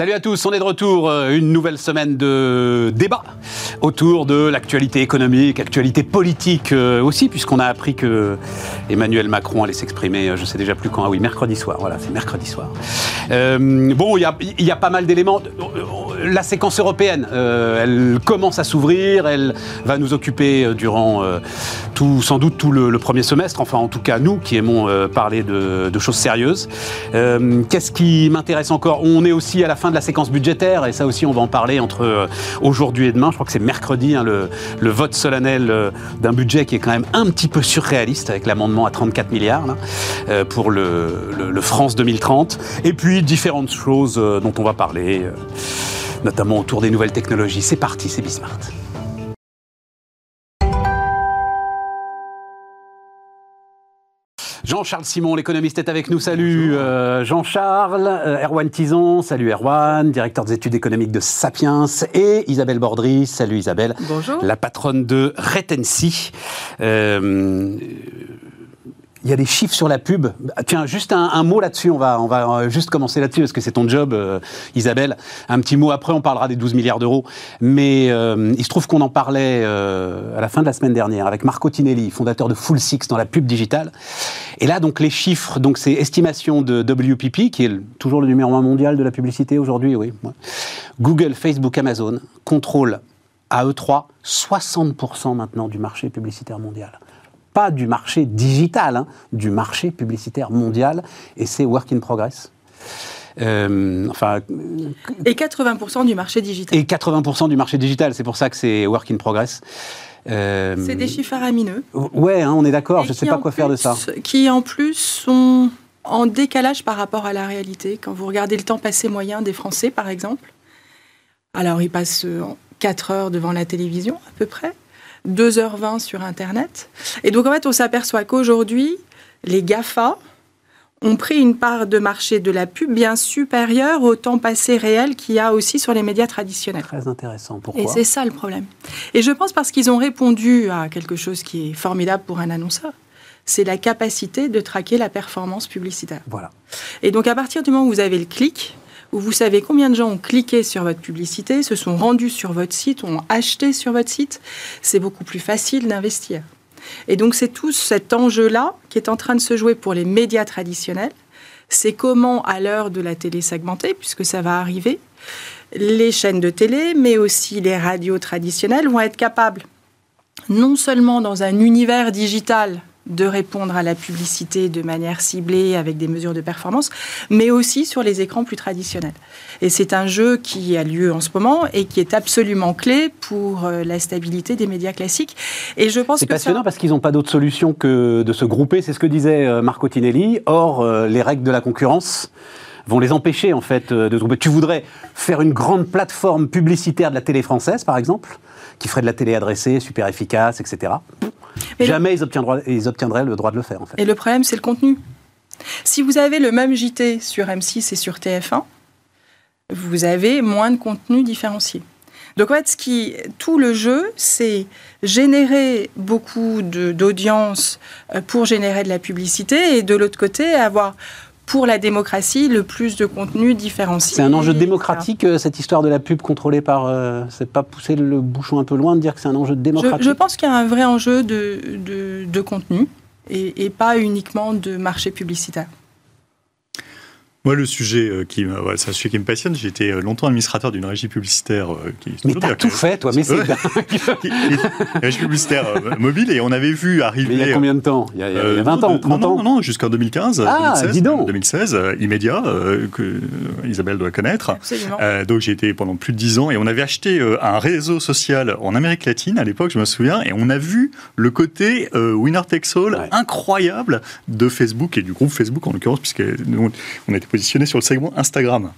Salut à tous, on est de retour, euh, une nouvelle semaine de débat autour de l'actualité économique, actualité politique euh, aussi, puisqu'on a appris que Emmanuel Macron allait s'exprimer, euh, je sais déjà plus quand, ah oui, mercredi soir, voilà, c'est mercredi soir. Bon, il y a, pas mal d'éléments. La séquence européenne, elle commence à s'ouvrir, elle va nous occuper durant tout, sans doute tout le, premier semestre, enfin en tout cas nous qui aimons parler de, choses sérieuses. Qu'est-ce qui m'intéresse encore? On est aussi à la fin de la séquence budgétaire, et ça aussi on va en parler entre euh, aujourd'hui et demain. Je crois que c'est mercredi, hein, le, vote solennel euh, d'un budget qui est quand même un petit peu surréaliste, avec l'amendement à 34 milliards euh, pour le, France 2030. Et puis différentes choses dont on va parler, notamment autour des nouvelles technologies. C'est parti, c'est Bismart. Jean-Charles Simon, l'économiste, est avec nous. Salut euh, Jean-Charles. Euh, Erwan Tison, salut Erwan, directeur des études économiques de Sapiens. Et Isabelle Bordry, salut Isabelle. Bonjour. La patronne de Retency. Euh, il y a des chiffres sur la pub. Tiens, juste un, mot là-dessus. On va, on va juste commencer là-dessus parce que c'est ton job, euh, Isabelle. Un petit mot après, on parlera des 12 milliards d'euros. Mais euh, il se trouve qu'on en parlait euh, à la fin de la semaine dernière avec Marco Tinelli, fondateur de Full Six dans la pub digitale. Et là, donc les chiffres, donc c'est estimation de WPP, qui est toujours le numéro un mondial de la publicité aujourd'hui, oui. Google, Facebook, Amazon contrôlent à eux trois 60% maintenant du marché publicitaire mondial pas du marché digital, hein, du marché publicitaire mondial, et c'est work in progress. Euh, enfin, et 80% du marché digital. Et 80% du marché digital, c'est pour ça que c'est work in progress. Euh, c'est des chiffres faramineux. Ouais, hein, on est d'accord, je ne sais pas quoi faire de ça. Qui en plus sont en décalage par rapport à la réalité. Quand vous regardez le temps passé moyen des Français, par exemple, alors ils passent 4 heures devant la télévision à peu près. 2h20 sur Internet. Et donc, en fait, on s'aperçoit qu'aujourd'hui, les GAFA ont pris une part de marché de la pub bien supérieure au temps passé réel qu'il y a aussi sur les médias traditionnels. Très intéressant. Pourquoi? Et c'est ça le problème. Et je pense parce qu'ils ont répondu à quelque chose qui est formidable pour un annonceur c'est la capacité de traquer la performance publicitaire. Voilà. Et donc à partir du moment où vous avez le clic, où vous savez combien de gens ont cliqué sur votre publicité, se sont rendus sur votre site, ont acheté sur votre site, c'est beaucoup plus facile d'investir. Et donc c'est tout cet enjeu-là qui est en train de se jouer pour les médias traditionnels. C'est comment, à l'heure de la télé segmentée, puisque ça va arriver, les chaînes de télé, mais aussi les radios traditionnelles vont être capables, non seulement dans un univers digital de répondre à la publicité de manière ciblée avec des mesures de performance, mais aussi sur les écrans plus traditionnels. Et c'est un jeu qui a lieu en ce moment et qui est absolument clé pour euh, la stabilité des médias classiques. Et je pense c'est passionnant parce qu'ils n'ont pas d'autre solution que de se grouper. C'est ce que disait euh, Marco Tinelli. Or, euh, les règles de la concurrence vont les empêcher en fait de se grouper. Tu voudrais faire une grande plateforme publicitaire de la télé française, par exemple, qui ferait de la télé adressée, super efficace, etc. Jamais ils, obtiendraient, ils obtiendraient le droit de le faire. En fait. Et le problème, c'est le contenu. Si vous avez le même JT sur M6 et sur TF1, vous avez moins de contenu différencié. Donc en fait, ce qui, tout le jeu, c'est générer beaucoup d'audience euh, pour générer de la publicité et de l'autre côté, avoir pour la démocratie le plus de contenu différencié. C'est un enjeu démocratique, euh, cette histoire de la pub contrôlée par... Euh, c'est pas pousser le bouchon un peu loin de dire que c'est un enjeu démocratique Je, pense qu'il y a un vrai enjeu de, de, contenu et, et, pas uniquement de marché publicitaire. Moi, le sujet euh, qui, ouais, c'est un sujet qui me passionne. J'ai été euh, longtemps administrateur d'une régie publicitaire. Euh, qui, mais t'as tout fait, toi, mais c'est dingue. régie publicitaire mobile, et on avait vu arriver. Mais il y a combien de temps? Il y, a, 20 ans, 30 ans Non, non, jusqu'en 2015, ah, 2016, dis donc. 2016, immédiat, que Isabelle doit connaître. Absolument. donc j'ai été pendant plus de 10 ans, et on avait acheté un réseau social en Amérique latine à l'époque, je me souviens, et on a vu le côté winner takes all incroyable de Facebook et du groupe Facebook en l'occurrence, puisque nous, on était positionné sur le segment Instagram.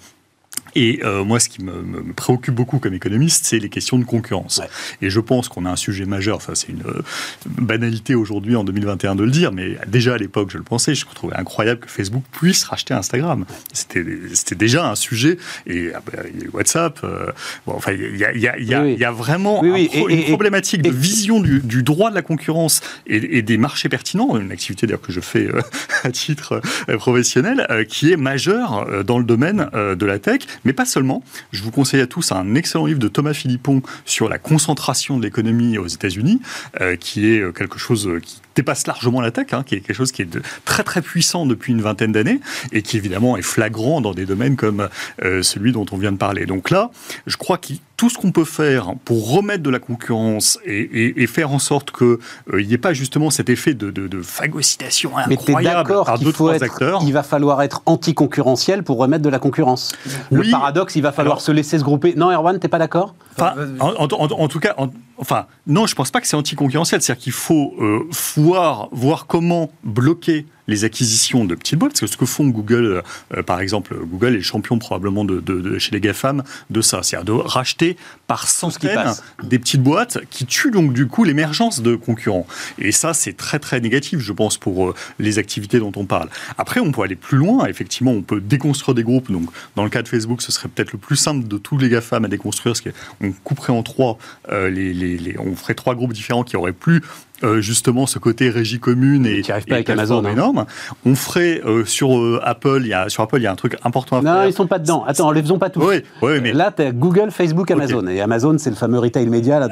Et euh, moi, ce qui me, préoccupe beaucoup comme économiste, c'est les questions de concurrence. Et je pense qu'on a un sujet majeur. Enfin, c'est une euh, banalité aujourd'hui en 2021 de le dire, mais déjà à l'époque, je le pensais. Je trouvais incroyable que Facebook puisse racheter Instagram. C'était déjà un sujet. Et ah bah, il y a WhatsApp. Euh, bon, enfin, il y a, y a, y a vraiment une problématique de vision du, du, droit de la concurrence et, des marchés pertinents. Une activité d'ailleurs que je fais à titre professionnel, qui est majeure dans le domaine de la tech Mais pas seulement. Je vous conseille à tous un excellent livre de Thomas Philippon sur la concentration de l'économie aux États-Unis, euh, qui est euh, quelque chose qui dépasse largement la tech, hein, qui est quelque chose qui est de, très très puissant depuis une vingtaine d'années et qui évidemment est flagrant dans des domaines comme euh, celui dont on vient de parler. Donc là, je crois que tout ce qu'on peut faire pour remettre de la concurrence et, faire en sorte qu'il euh, n'y ait pas justement cet effet de, de, phagocytation incroyable par deux trois acteurs. Il va falloir être anticoncurrentiel pour remettre de la concurrence. Le paradoxe, il va falloir se laisser se grouper. Non, Erwan, t'es pas d'accord? Enfin, en, tout cas, enfin, non, je pense pas que c'est anticoncurrentiel. C'est-à-dire qu'il faut euh, voir, voir comment bloquer les acquisitions de petites boîtes, parce que ce que font Google, euh, par exemple, Google est le champion probablement de, chez les GAFAM de ça, c'est-à-dire de racheter par centaines des petites boîtes qui tuent donc du coup l'émergence de concurrents. Et ça, c'est très très négatif, je pense, pour euh, les activités dont on parle. Après, on peut aller plus loin, effectivement, on peut déconstruire des groupes, donc dans le cas de Facebook, ce serait peut-être le plus simple de tous les GAFAM à déconstruire, parce qu'on couperait en trois, euh, les, on ferait trois groupes différents qui auraient plus euh, justement ce côté régie commune et, qui arrive pas avec Amazon hein. énorme. On ferait euh, sur euh, Apple, il y a sur Apple il y a un truc important à non, faire. Ils sont pas dedans. Attends, les faisons pas tous. Oui, oui, mais là tu as Google, Facebook, Amazon et Amazon c'est le fameux retail média là.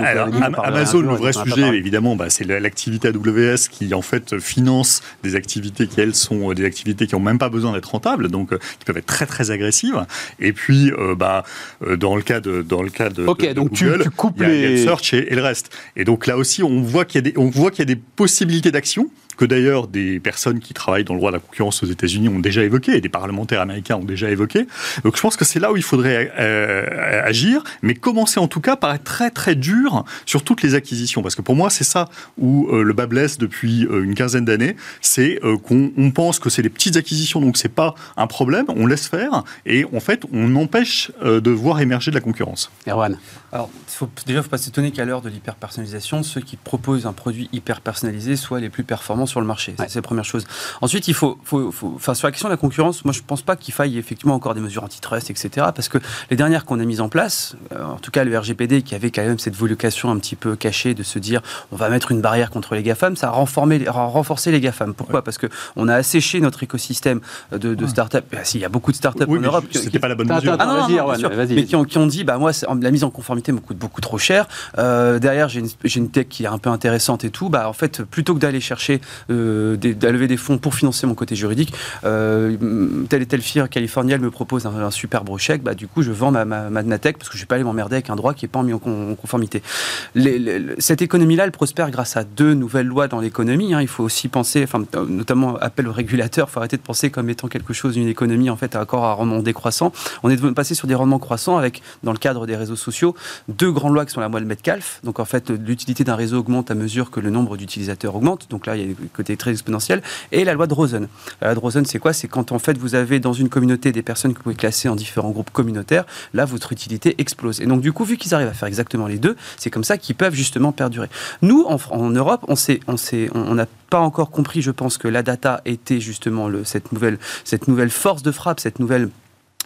Amazon, le vrai sujet évidemment, bah, c'est l'activité AWS qui en fait finance des activités qui elles sont des activités qui ont même pas besoin d'être rentables, donc qui peuvent être très très agressives. Et puis bah dans le cas de dans le cas de, Ok, donc Google, tu, tu coupes y a, les... le search et, et, le reste. Et donc là aussi on voit qu'il y a des on voit qu'il y a des possibilités d'action que d'ailleurs des personnes qui travaillent dans le droit de la concurrence aux États-Unis ont déjà évoqué, et des parlementaires américains ont déjà évoqué. Donc je pense que c'est là où il faudrait euh, agir, mais commencer en tout cas par être très très dur sur toutes les acquisitions, parce que pour moi c'est ça où euh, le bas blesse depuis euh, une quinzaine d'années, c'est qu'on pense que c'est les petites acquisitions, donc c'est pas un problème, on laisse faire, et en fait on empêche de voir émerger de la concurrence. Erwan Alors faut, déjà, il ne faut pas s'étonner qu'à l'heure de l'hyper-personnalisation, ceux qui proposent un produit hyper personnalisé soient les plus performants sur le marché. C'est la première chose. Ensuite, il faut, faut, enfin, sur la question de la concurrence, moi je ne pense pas qu'il faille effectivement encore des mesures antitrust, etc. Parce que les dernières qu'on a mises en place, euh, en tout cas le RGPD qui avait quand même cette vocation un petit peu cachée de se dire on va mettre une barrière contre les GAFAM, ça a, renforcé les GAFAM. Pourquoi Parce qu'on a asséché notre écosystème de, de start-up. Bah, il y a beaucoup de start-up en Europe. C'était pas la bonne mesure. Ah, non, non, non, mais qui ont, qui ont, dit bah, moi, la mise en conformité me coûte beaucoup trop cher. Euh, derrière, j'ai une, une, tech qui est un peu intéressante et tout. Bah, en fait, plutôt que d'aller chercher euh, lever des fonds pour financer mon côté juridique. Euh, telle et telle firme californienne me propose un, un superbe chèque, bah, du coup, je vends ma, ma, ma parce que je ne vais pas aller m'emmerder avec un droit qui n'est pas mis en, conformité. cette économie-là, elle prospère grâce à deux nouvelles lois dans l'économie. Hein. Il faut aussi penser, enfin, notamment appel aux régulateurs, il faut arrêter de penser comme étant quelque chose d'une économie en fait encore à rendement décroissant. On est passé sur des rendements croissants avec, dans le cadre des réseaux sociaux, deux grandes lois qui sont la loi de Metcalfe. Donc en fait, l'utilité d'un réseau augmente à mesure que le nombre d'utilisateurs augmente. Donc là, il y a des côtés très exponentiels et la loi de Rosen. La loi de Rosen, c'est quoi? C'est quand en fait vous avez dans une communauté des personnes que vous pouvez classer en différents groupes communautaires, là votre utilité explose. Et donc du coup, vu qu'ils arrivent à faire exactement les deux, c'est comme ça qu'ils peuvent justement perdurer. Nous, en, Europe, on on on n'a pas encore compris, je pense, que la data était justement le, cette, nouvelle, cette nouvelle force de frappe, cette nouvelle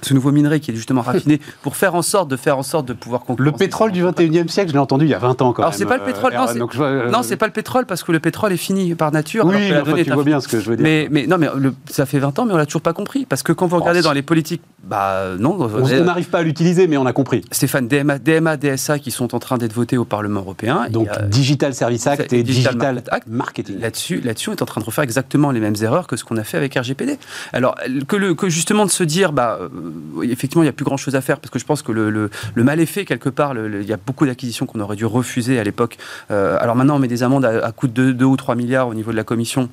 ce nouveau minerai qui est justement raffiné pour faire en sorte de faire en sorte de pouvoir concurrencer. Le pétrole du 21e siècle, je l'ai entendu il y a 20 ans quand Alors c'est pas le pétrole, euh, non, non c'est pas le pétrole parce que le pétrole est fini par nature. Oui, tu vois bien ce que je veux dire. Mais, mais non, mais ça fait 20 ans, mais on l'a toujours pas compris parce que quand vous regardez oh, dans les politiques, bah non, on n'arrive pas à l'utiliser, mais on a compris. Stéphane, DMA, DMA, DSA qui sont en train d'être votés au Parlement européen. Donc Digital Service Act et Digital, Marketing. Là-dessus, là-dessus, on est en train de refaire exactement les mêmes erreurs que ce qu'on a fait avec RGPD. Alors que, le, que justement de se dire, bah euh, effectivement il n'y a plus grand-chose à faire parce que je pense que le, mal est fait quelque part. il y a beaucoup d'acquisitions qu'on aurait dû refuser à l'époque. Euh, alors maintenant, on met des amendes à, coût de 2 ou 3 milliards au niveau de la commission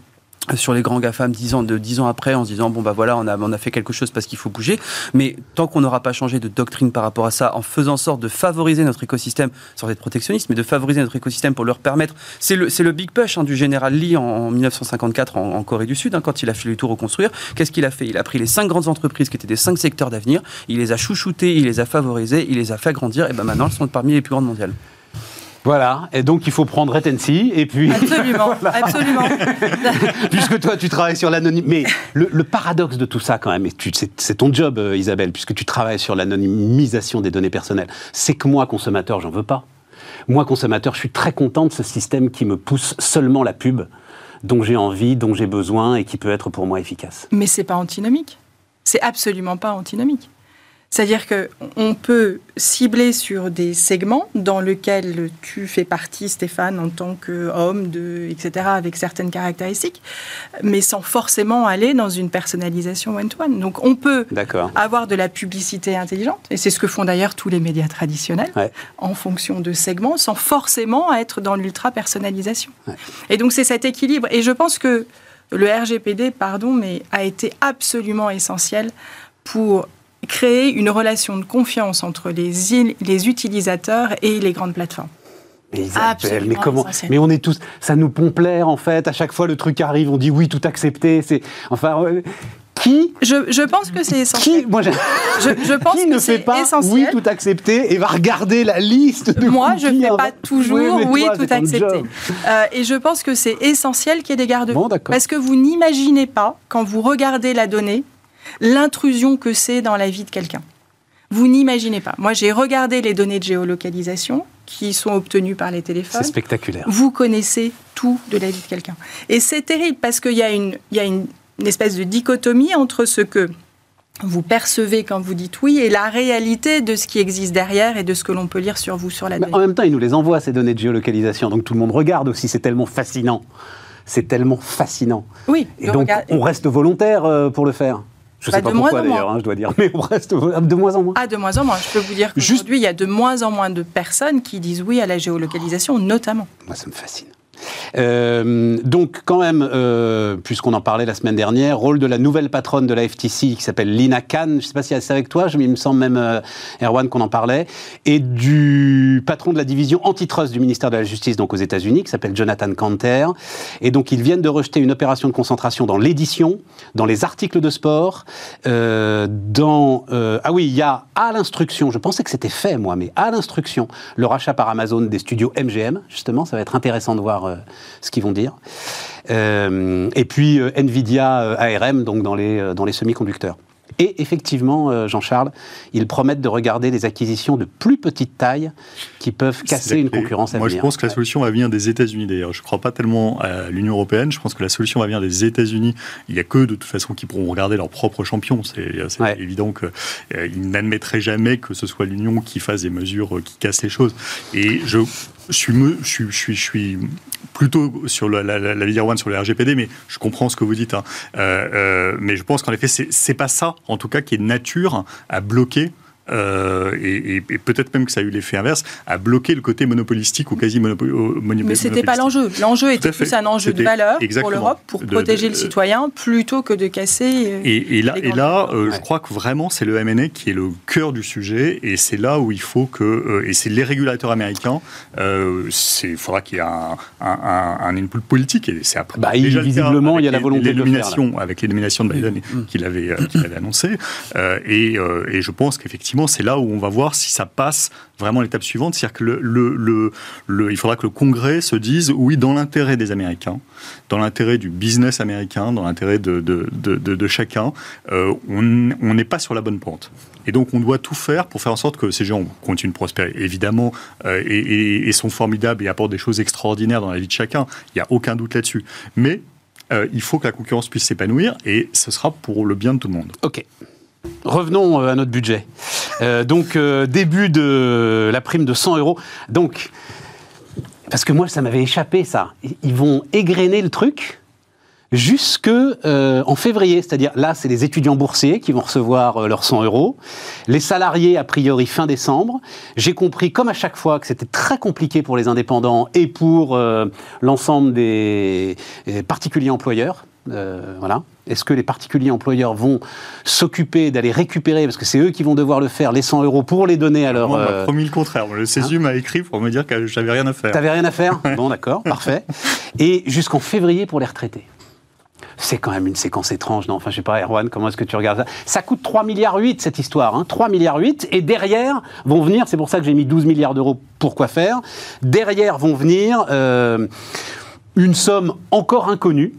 sur les grands GAFAM dix ans, de 10 ans après en se disant bon bah voilà on a, on a fait quelque chose parce qu'il faut bouger. Mais tant qu'on n'aura pas changé de doctrine par rapport à ça en faisant sorte de favoriser notre écosystème sans être protectionniste mais de favoriser notre écosystème pour leur permettre c'est le, le big push hein, du général Lee en, 1954 en, Corée du Sud hein, quand il a fallu tout reconstruire. Qu'est-ce qu'il a fait? Il a pris les cinq grandes entreprises qui étaient des cinq secteurs d'avenir il les a chouchoutés il les a favorisés il les a fait grandir et ben maintenant elles sont parmi les plus grandes mondiales voilà, et donc il faut prendre Retency, et puis... Absolument, absolument. puisque toi, tu travailles sur l'anonyme... Mais le, paradoxe de tout ça, quand même, et c'est ton job, euh, Isabelle, puisque tu travailles sur l'anonymisation des données personnelles, c'est que moi, consommateur, j'en veux pas. Moi, consommateur, je suis très content de ce système qui me pousse seulement la pub dont j'ai envie, dont j'ai besoin, et qui peut être pour moi efficace. Mais c'est pas antinomique. C'est absolument pas antinomique C'est-à-dire qu'on peut cibler sur des segments dans lesquels tu fais partie, Stéphane, en tant qu'homme, etc., avec certaines caractéristiques, mais sans forcément aller dans une personnalisation one-to-one. Donc on peut avoir de la publicité intelligente, et c'est ce que font d'ailleurs tous les médias traditionnels, en fonction de segments, sans forcément être dans l'ultra-personnalisation. Et donc c'est cet équilibre. Et je pense que le RGPD, pardon, mais a été absolument essentiel pour créer une relation de confiance entre les, les utilisateurs et les grandes plateformes. Mais, mais comment Mais on est tous, ça nous pompe l'air en fait. À chaque fois le truc arrive, on dit oui, tout accepté. C'est enfin. qui je, je, pense que c'est essentiel. Qui, moi, je, je, pense qui ne fait pas oui tout accepté et va regarder la liste de Moi, je ne fais pas toujours oui, tout accepté. Euh, et je pense que c'est essentiel qu'il y ait des garde-fous. parce que vous n'imaginez pas, quand vous regardez la donnée, l'intrusion que c'est dans la vie de quelqu'un. Vous n'imaginez pas. Moi, j'ai regardé les données de géolocalisation qui sont obtenues par les téléphones. C'est spectaculaire. Vous connaissez tout de la vie de quelqu'un. Et c'est terrible parce qu'il y a, une, y a une, espèce de dichotomie entre ce que vous percevez quand vous dites oui et la réalité de ce qui existe derrière et de ce que l'on peut lire sur vous sur la donnée. En même temps, ils nous les envoient, ces données de géolocalisation, donc tout le monde regarde aussi, c'est tellement fascinant. C'est tellement fascinant. Oui. Et donc, on reste volontaire euh, pour le faire. Je ne sais pas pourquoi d'ailleurs, hein, je dois dire, mais on reste de moins en moins. Ah, de moins en moins. Je peux vous dire qu'aujourd'hui, il y a de moins en moins de personnes qui disent oui à la géolocalisation, notamment. Moi, ça me fascine. Euh, donc, quand même, euh, puisqu'on en parlait la semaine dernière, rôle de la nouvelle patronne de la FTC qui s'appelle Lina Khan. Je ne sais pas si c'est avec toi, il me semble même, euh, Erwan, qu'on en parlait. Et du patron de la division antitrust du ministère de la Justice, donc aux États-Unis, qui s'appelle Jonathan Canter. Et donc, ils viennent de rejeter une opération de concentration dans l'édition, dans les articles de sport, dans. ah oui, il y a à l'instruction, je pensais que c'était fait, moi, mais à l'instruction, le rachat par Amazon des studios MGM, justement, ça va être intéressant de voir ce qu'ils vont dire. Euh, et puis euh, Nvidia euh, ARM, donc dans les, dans les semi-conducteurs. Et effectivement, Jean-Charles, ils promettent de regarder des acquisitions de plus petite taille qui peuvent casser une concurrence à Moi, je pense que la solution va venir des États-Unis d'ailleurs. Je ne crois pas tellement à l'Union européenne. Je pense que la solution va venir des États-Unis. Il n'y a que de toute façon qui pourront regarder leurs propres champions. C'est évident qu'ils n'admettraient jamais que ce soit l'Union qui fasse des mesures qui cassent les choses. Et je je suis, plutôt sur la, la One sur le RGPD, mais je comprends ce que vous dites. Hein. Euh, euh, mais je pense qu'en effet, c'est pas ça, en tout cas, qui est nature à bloquer euh, et, peut-être même que ça a eu l'effet inverse, à bloquer le côté monopolistique ou quasi monopolistique. Mais ce n'était pas l'enjeu. L'enjeu était plus un enjeu de valeur pour l'Europe, pour protéger le citoyen, plutôt que de casser. Euh, et, là, et là euh, je crois que vraiment, c'est le MNA qui est le cœur du sujet, et c'est là où il faut que. et c'est les régulateurs américains, il faudra qu'il y ait un, un, input politique, et c'est après. Bah, visiblement, il y a la volonté de le faire. Avec l'élimination de Biden mm. qu'il avait, avait annoncé. et, et je pense qu'effectivement, c'est là où on va voir si ça passe vraiment l'étape suivante. C'est-à-dire que il faudra que le Congrès se dise oui, dans l'intérêt des Américains, dans l'intérêt du business américain, dans l'intérêt de, chacun, euh, on n'est pas sur la bonne pente. Et donc, on doit tout faire pour faire en sorte que ces gens continuent de prospérer, évidemment, euh, et, sont formidables et apportent des choses extraordinaires dans la vie de chacun. Il n'y a aucun doute là-dessus. Mais euh, il faut que la concurrence puisse s'épanouir, et ce sera pour le bien de tout le monde. OK. Revenons euh, à notre budget. Euh, donc, euh, début de la prime de 100 euros. Donc, parce que moi, ça m'avait échappé, ça. Ils vont égrener le truc jusque en février. C'est-à-dire, là, c'est les étudiants boursiers qui vont recevoir leurs 100 euros. Les salariés, a priori, fin décembre. J'ai compris, comme à chaque fois, que c'était très compliqué pour les indépendants et pour l'ensemble des particuliers employeurs. Voilà. Est-ce que les particuliers employeurs vont s'occuper d'aller récupérer, parce que c'est eux qui vont devoir le faire, les 100 euros pour les donner à leur... Moi, on m'a euh, promis le contraire. Le CESU hein m'a écrit pour me dire que j'avais rien à faire. T'avais rien à faire? Bon, d'accord, parfait. Et jusqu'en février pour les retraités. C'est quand même une séquence étrange, non? Enfin, je sais pas, Erwan, comment est-ce que tu regardes ça? Ça coûte 3 milliards 8, cette histoire, hein 3 milliards 8, et derrière vont venir, c'est pour ça que j'ai mis 12 milliards d'euros pour quoi faire, derrière vont venir euh, une somme encore inconnue,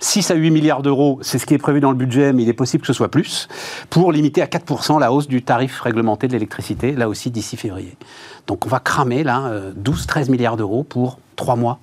6 à 8 milliards d'euros, c'est ce qui est prévu dans le budget, mais il est possible que ce soit plus, pour limiter à 4% la hausse du tarif réglementé de l'électricité, là aussi d'ici février. Donc on va cramer là 12-13 euh, milliards d'euros pour 3 mois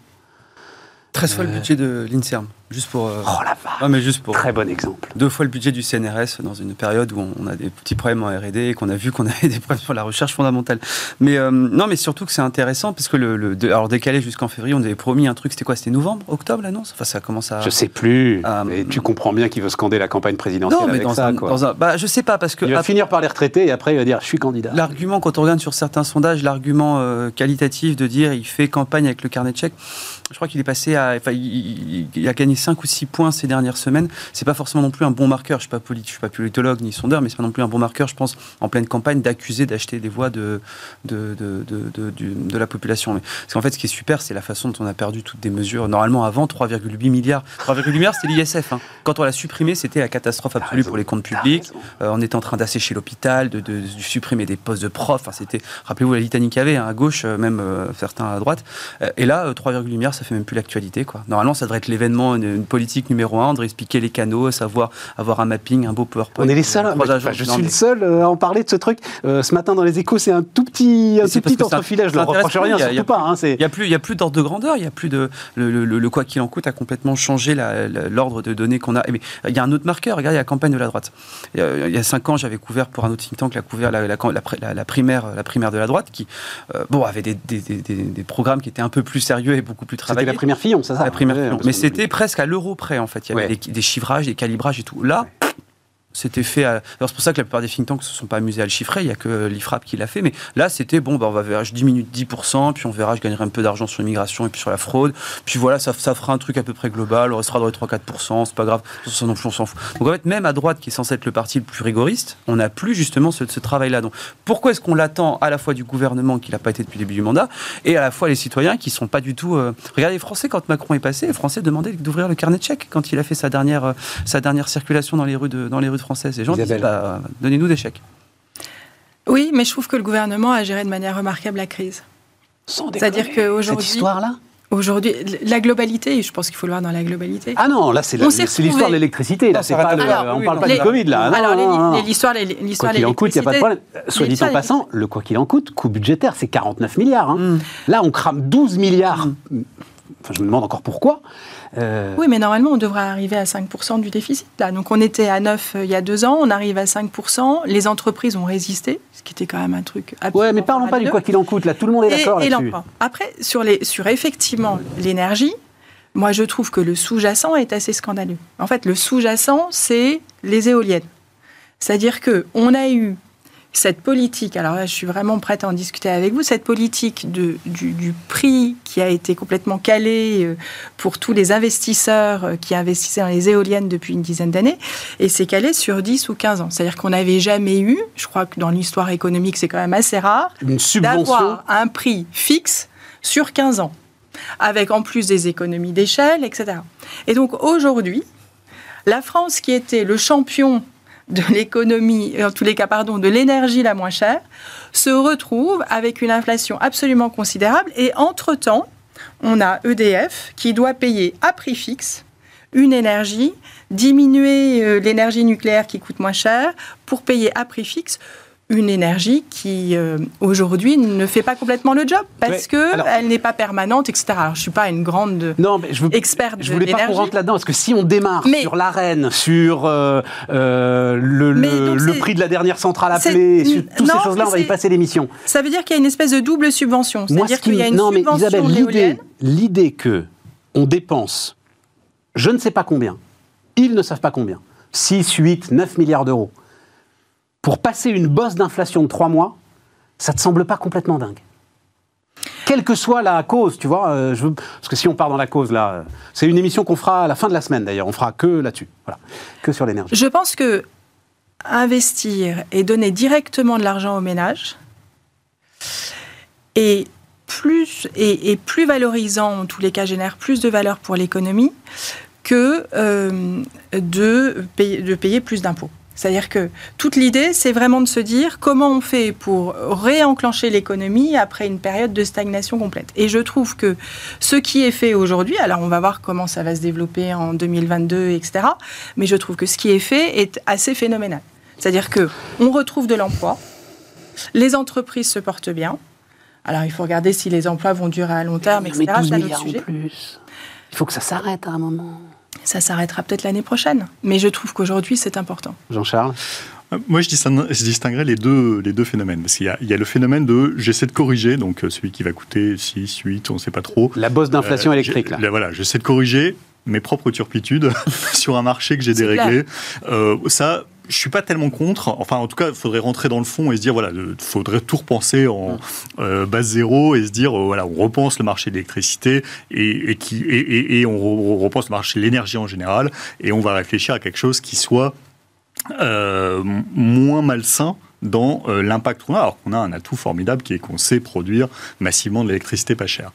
13 fois le budget de l'INSERM. Juste pour. euh, Oh la vache mais juste pour. Très bon exemple. Deux fois le budget du CNRS dans une période où on a des petits problèmes en R&D et qu'on a vu qu'on avait des problèmes sur la recherche fondamentale. Mais euh, non, mais surtout que c'est intéressant parce que le, alors décalé jusqu'en février, on avait promis un truc. C'était quoi C'était novembre, octobre l'annonce? Enfin, ça commence à. Je sais plus. Euh, mais tu comprends bien qu'il veut scander la campagne présidentielle Non, mais avec dans ça. un, quoi. dans un- bah, je sais pas parce que Il va après- finir par les retraités et après il va dire je suis candidat. L'argument, quand on regarde sur certains sondages, l'argument euh, qualitatif de dire il fait campagne avec le carnet de chèques, je crois qu'il est passé à. Enfin, il a gagné 5 ou 6 points ces dernières semaines. C'est pas forcément non plus un bon marqueur. Je ne suis, pas je suis pas politologue ni sondeur, mais c'est pas non plus un bon marqueur, je pense, en pleine campagne, d'accuser d'acheter des voix de, de, de, de, la population. Mais, parce qu'en fait, ce qui est super, c'est la façon dont on a perdu toutes des mesures. Normalement, avant, 3,8 milliards. 3,8 milliards, c'était l'ISF. hein. Quand on l'a supprimé, c'était la catastrophe absolue pour les comptes publics. Euh, on était en train d'assécher l'hôpital, de, supprimer des postes de profs. Enfin, c'était, rappelez-vous la litanie qu'il y avait hein, à gauche, euh, même euh, certains à droite. Et là, euh, 3,8 milliards, ça fait même plus l'actualité. Quoi. Normalement, ça devrait être l'événement, une, politique numéro un. On devrait expliquer les canaux, savoir avoir un mapping, un beau PowerPoint. On est les seuls. Enfin, je suis mais- le seul euh, à en parler de ce truc. Euh, ce matin dans les échos, c'est un tout petit, un Mais tout petit entrefilet. Je leur reproche rien, y a- il surtout pas. hein, Il n'y a plus, d'ordre de grandeur, il y a plus de le, le- le- le quoi qu'il en coûte a complètement changé l'ordre de données qu'on a. Bien, il y a un autre marqueur. Regardez la campagne de la droite. Il y a, cinq ans, j'avais couvert pour un autre think tank la, couvert, la, la, la, la- la primaire, la primaire de la droite, qui euh, bon avait des, des, des- des- des programmes qui étaient un peu plus sérieux et beaucoup plus C'était travaillés. la première Fillon, c'est ça La primaire Ouais, Fillon. Mais c'était presque à l'euro près, en fait. Il y avait Ouais. des, des chiffrages, des calibrages et tout. Là, c'était fait. à- Alors, c'est pour ça que la plupart des think tanks ne se sont pas amusés à le chiffrer. Il n'y a que l'IFRAP qui l'a fait. Mais là, c'était bon, bah, on va voir, je diminue de 10%, puis on verra, je gagnerai un peu d'argent sur l'immigration et puis sur la fraude. Puis voilà, ça, ça fera un truc à peu près global. On restera dans les 3-4%, c'est pas grave. Ça non plus, on s'en fout. Donc, en fait, même à droite, qui est censé être le parti le plus rigoriste, on n'a plus justement ce, travail-là. Donc, pourquoi est-ce qu'on l'attend à la fois du gouvernement, qui n'a pas été depuis le début du mandat, et à la fois les citoyens qui sont pas du tout. euh, Regardez les Français, quand Macron est passé, les Français demandaient d'ouvrir le carnet de chèques quand il a fait sa dernière, euh, sa dernière circulation dans les rues, françaises. Les gens disaient Isabelle. bah, donnez-nous des chèques. Oui, mais je trouve que le gouvernement a géré de manière remarquable la crise. Sans C'est-à-dire déconner. qu'aujourd'hui- Cette histoire-là Aujourd'hui, la globalité, je pense qu'il faut le voir dans la globalité. Ah non, là, c'est l'histoire de l'électricité. Là, c'est pas le- Alors, on oui, parle pas les- du Covid, là. Ah non, Alors, non, les- l'histoire, les- l'histoire Quoi qu'il en coûte, il n'y a pas de problème. Soit dit en l'histoire passant, le quoi qu'il en coûte, coût budgétaire, c'est 49 milliards. hein. Mm. Là, on crame 12 milliards. Enfin, je me demande encore pourquoi. Euh, Oui, mais normalement, on devrait arriver à 5% du déficit. Là. Donc, on était à 9 euh, il y a deux ans, on arrive à 5%. Les entreprises ont résisté, ce qui était quand même un truc absolument mais parlons pas du quoi qu'il en coûte. Là, tout le monde est d'accord et là-dessus. l'emploi. Après, sur, les, sur effectivement l'énergie, moi je trouve que le sous-jacent est assez scandaleux. En fait, le sous-jacent, c'est les éoliennes. C'est-à-dire que on a eu cette politique, alors là je suis vraiment prête à en discuter avec vous, cette politique de, du, du prix qui a été complètement calé euh, pour tous les investisseurs euh, qui investissaient dans les éoliennes depuis une dizaine d'années, et c'est calé sur 10 ou 15 ans. C'est-à-dire qu'on n'avait jamais eu, je crois que dans l'histoire économique c'est quand même assez rare, d'avoir un prix fixe sur 15 ans, avec en plus des économies d'échelle, etc. Et donc aujourd'hui, la France qui était le champion de l'économie, en tous les cas, pardon, de l'énergie la moins chère, se retrouve avec une inflation absolument considérable. Et entre-temps, on a EDF qui doit payer à prix fixe une énergie, diminuer euh, l'énergie nucléaire qui coûte moins cher pour payer à prix fixe une énergie qui euh, aujourd'hui ne fait pas complètement le job parce Ouais, que alors- elle n'est pas permanente, etc. Alors, je suis pas une grande Non, mais je veux, experte je de voulais pas qu'on l'énergie. rentre là-dedans, parce que si on démarre Mais- sur l'arène, sur euh, euh, le, Mais prix de la dernière centrale appelée, sur toutes non, ces choses-là, mais on va y passer l'émission. Ça veut dire qu'il y a une espèce de double subvention. C'est-à-dire ce qui qu'il y a une non, mais subvention Isabelle, l'idée, l'éolienne. l'idée que on dépense, je ne sais pas combien, ils ne savent pas combien, 6, 8, 9 milliards d'euros, pour passer une bosse d'inflation de 3 mois, ça te semble pas complètement dingue quelle que soit la cause, tu vois, euh, parce que si on part dans la cause là, euh, c'est une émission qu'on fera à la fin de la semaine d'ailleurs, on fera que là-dessus, que sur l'énergie. Je pense que investir et donner directement de l'argent aux ménages est plus, valorisant, en tous les cas génère plus de valeur pour l'économie que euh, de payer plus d'impôts. C'est-à-dire que toute l'idée, c'est vraiment de se dire comment on fait pour réenclencher l'économie après une période de stagnation complète. Et je trouve que ce qui est fait aujourd'hui, alors on va voir comment ça va se développer en 2022, etc. Mais je trouve que ce qui est fait est assez phénoménal. C'est-à-dire que on retrouve de l'emploi, les entreprises se portent bien. Alors il faut regarder si les emplois vont durer à long terme, etc. Mais 12 C'est un autre milliards en sujet. plus. Il faut que ça s'arrête à un moment. Ça s'arrêtera peut-être l'année prochaine. Mais je trouve qu'aujourd'hui, c'est important. Jean-Charles euh, moi, je, distinguerais les deux, les deux phénomènes. Parce qu'il y, y, a le phénomène de j'essaie de corriger, donc euh, celui qui va coûter 6, 8, on ne sait pas trop. La bosse d'inflation euh, électrique, là. Voilà, j'essaie de corriger mes propres turpitudes sur un marché que j'ai déréglé. Euh, ça, je suis pas tellement contre. Enfin, en tout cas, il faudrait rentrer dans le fond et se dire voilà, il faudrait tout repenser en euh, base zéro et se dire euh, voilà, on repense le marché de l'électricité et, et, qui, et, et, on repense le marché de l'énergie en général et on va réfléchir à quelque chose qui soit euh, moins malsain dans euh, l'impact qu'on a, alors qu'on a un atout formidable qui est qu'on sait produire massivement de l'électricité pas chère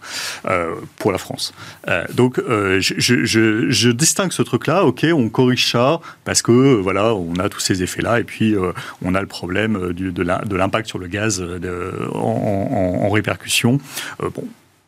euh, pour la France. Euh, donc je, distingue ce truc-là, ok, on corrige ça parce que voilà, on a tous ces effets-là et puis on a le problème de l'impact sur le gaz en, en, répercussion. bon,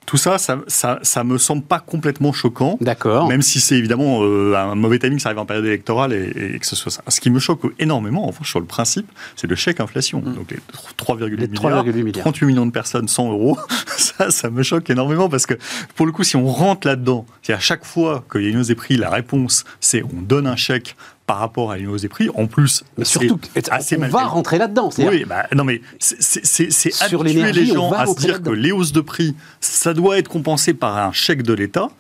tout ça, ça, ça, me semble pas complètement choquant. D'accord. Même si c'est évidemment euh, un mauvais timing, ça arrive en période électorale et, que ce soit ça. Ce qui me choque énormément, en sur le principe, c'est le chèque inflation. Mm. Donc les 3,8 milliards, milliards, 38 millions de personnes, 100 euros. ça, ça me choque énormément parce que pour le coup, si on rentre là-dedans, c'est à chaque fois qu'il y a une hausse des prix, la réponse, c'est on donne un chèque par rapport à une hausse des prix. En plus, mais surtout, on va rentrer là-dedans. Oui, bah, non, mais c'est habituer les gens à se dire que les hausses de prix, ça doit être compensé par un chèque de l'État.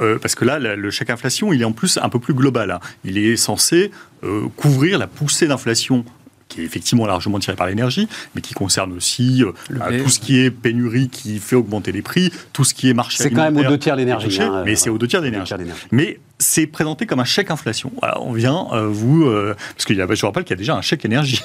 Euh, parce que là, le chèque inflation, il est en plus un peu plus global. Hein. Il est censé euh, couvrir la poussée d'inflation qui est effectivement largement tiré par l'énergie, mais qui concerne aussi euh, tout ce qui est pénurie qui fait augmenter les prix, tout ce qui est marché C'est quand même aux deux tiers l'énergie. Hein, mais c'est aux deux tiers l'énergie. Mais c'est présenté comme un chèque inflation. on vient, euh, vous, euh, parce que y a, je rappelle qu'il y a déjà un chèque énergie.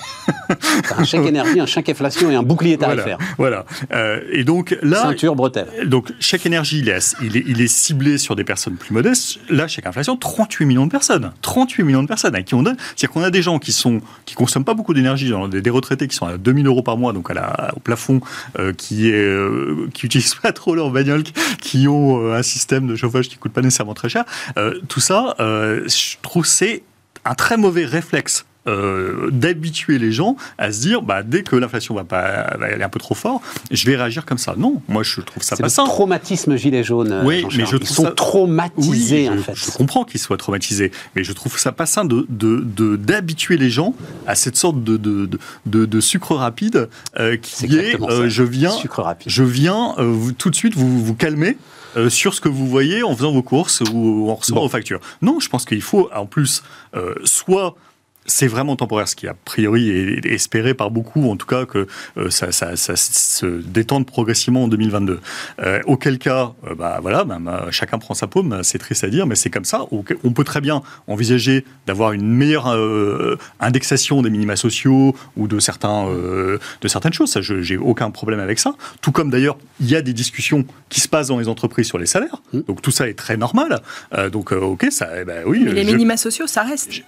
un chèque énergie, un chèque inflation et un bouclier tarifaire. Voilà. Euh, et donc là. Ceinture bretelle. Donc chèque énergie, il est, il, est, il est, ciblé sur des personnes plus modestes. Là, chèque inflation, 38 millions de personnes. 38 millions de personnes à qui on donne. C'est-à-dire qu'on a des gens qui sont qui consomment pas beaucoup d'énergie, des, des, retraités qui sont à 2000 euros par mois, donc à la, au plafond, qui est qui utilisent pas trop leur bagnole, qui ont un système de chauffage qui coûte pas nécessairement très cher tout ça, euh, je trouve c'est un très mauvais réflexe euh, d'habituer les gens à se dire bah, dès que l'inflation va, pas, va aller un peu trop fort, je vais réagir comme ça. Non, moi je trouve ça pas ça. C'est traumatisme gilet jaune. Oui, mais je ils sont traumatisés en fait. Je comprends qu'ils soient traumatisés, mais je trouve ça pas sain de, d'habituer les gens à cette sorte de, de, de sucre rapide euh, qui est, je viens, je viens tout de suite vous, vous calmer euh, sur ce que vous voyez en faisant vos courses ou en recevant vos factures. Non, je pense qu'il faut en plus euh, soit c'est vraiment temporaire, ce qui a priori est espéré par beaucoup, en tout cas que euh, ça, se détende progressivement en 2022. Euh, auquel cas, euh, bah voilà, bah, bah, chacun prend sa paume, c'est triste à dire, mais c'est comme ça. On peut très bien envisager d'avoir une meilleure indexation des minima sociaux ou de certains de certaines choses. Ça, j'ai aucun problème avec ça. Tout comme d'ailleurs, il y a des discussions qui se passent dans les entreprises sur les salaires. Mmh. Donc tout ça est très normal. donc ok, ça, eh ben, oui. Mais les minima sociaux, ça reste.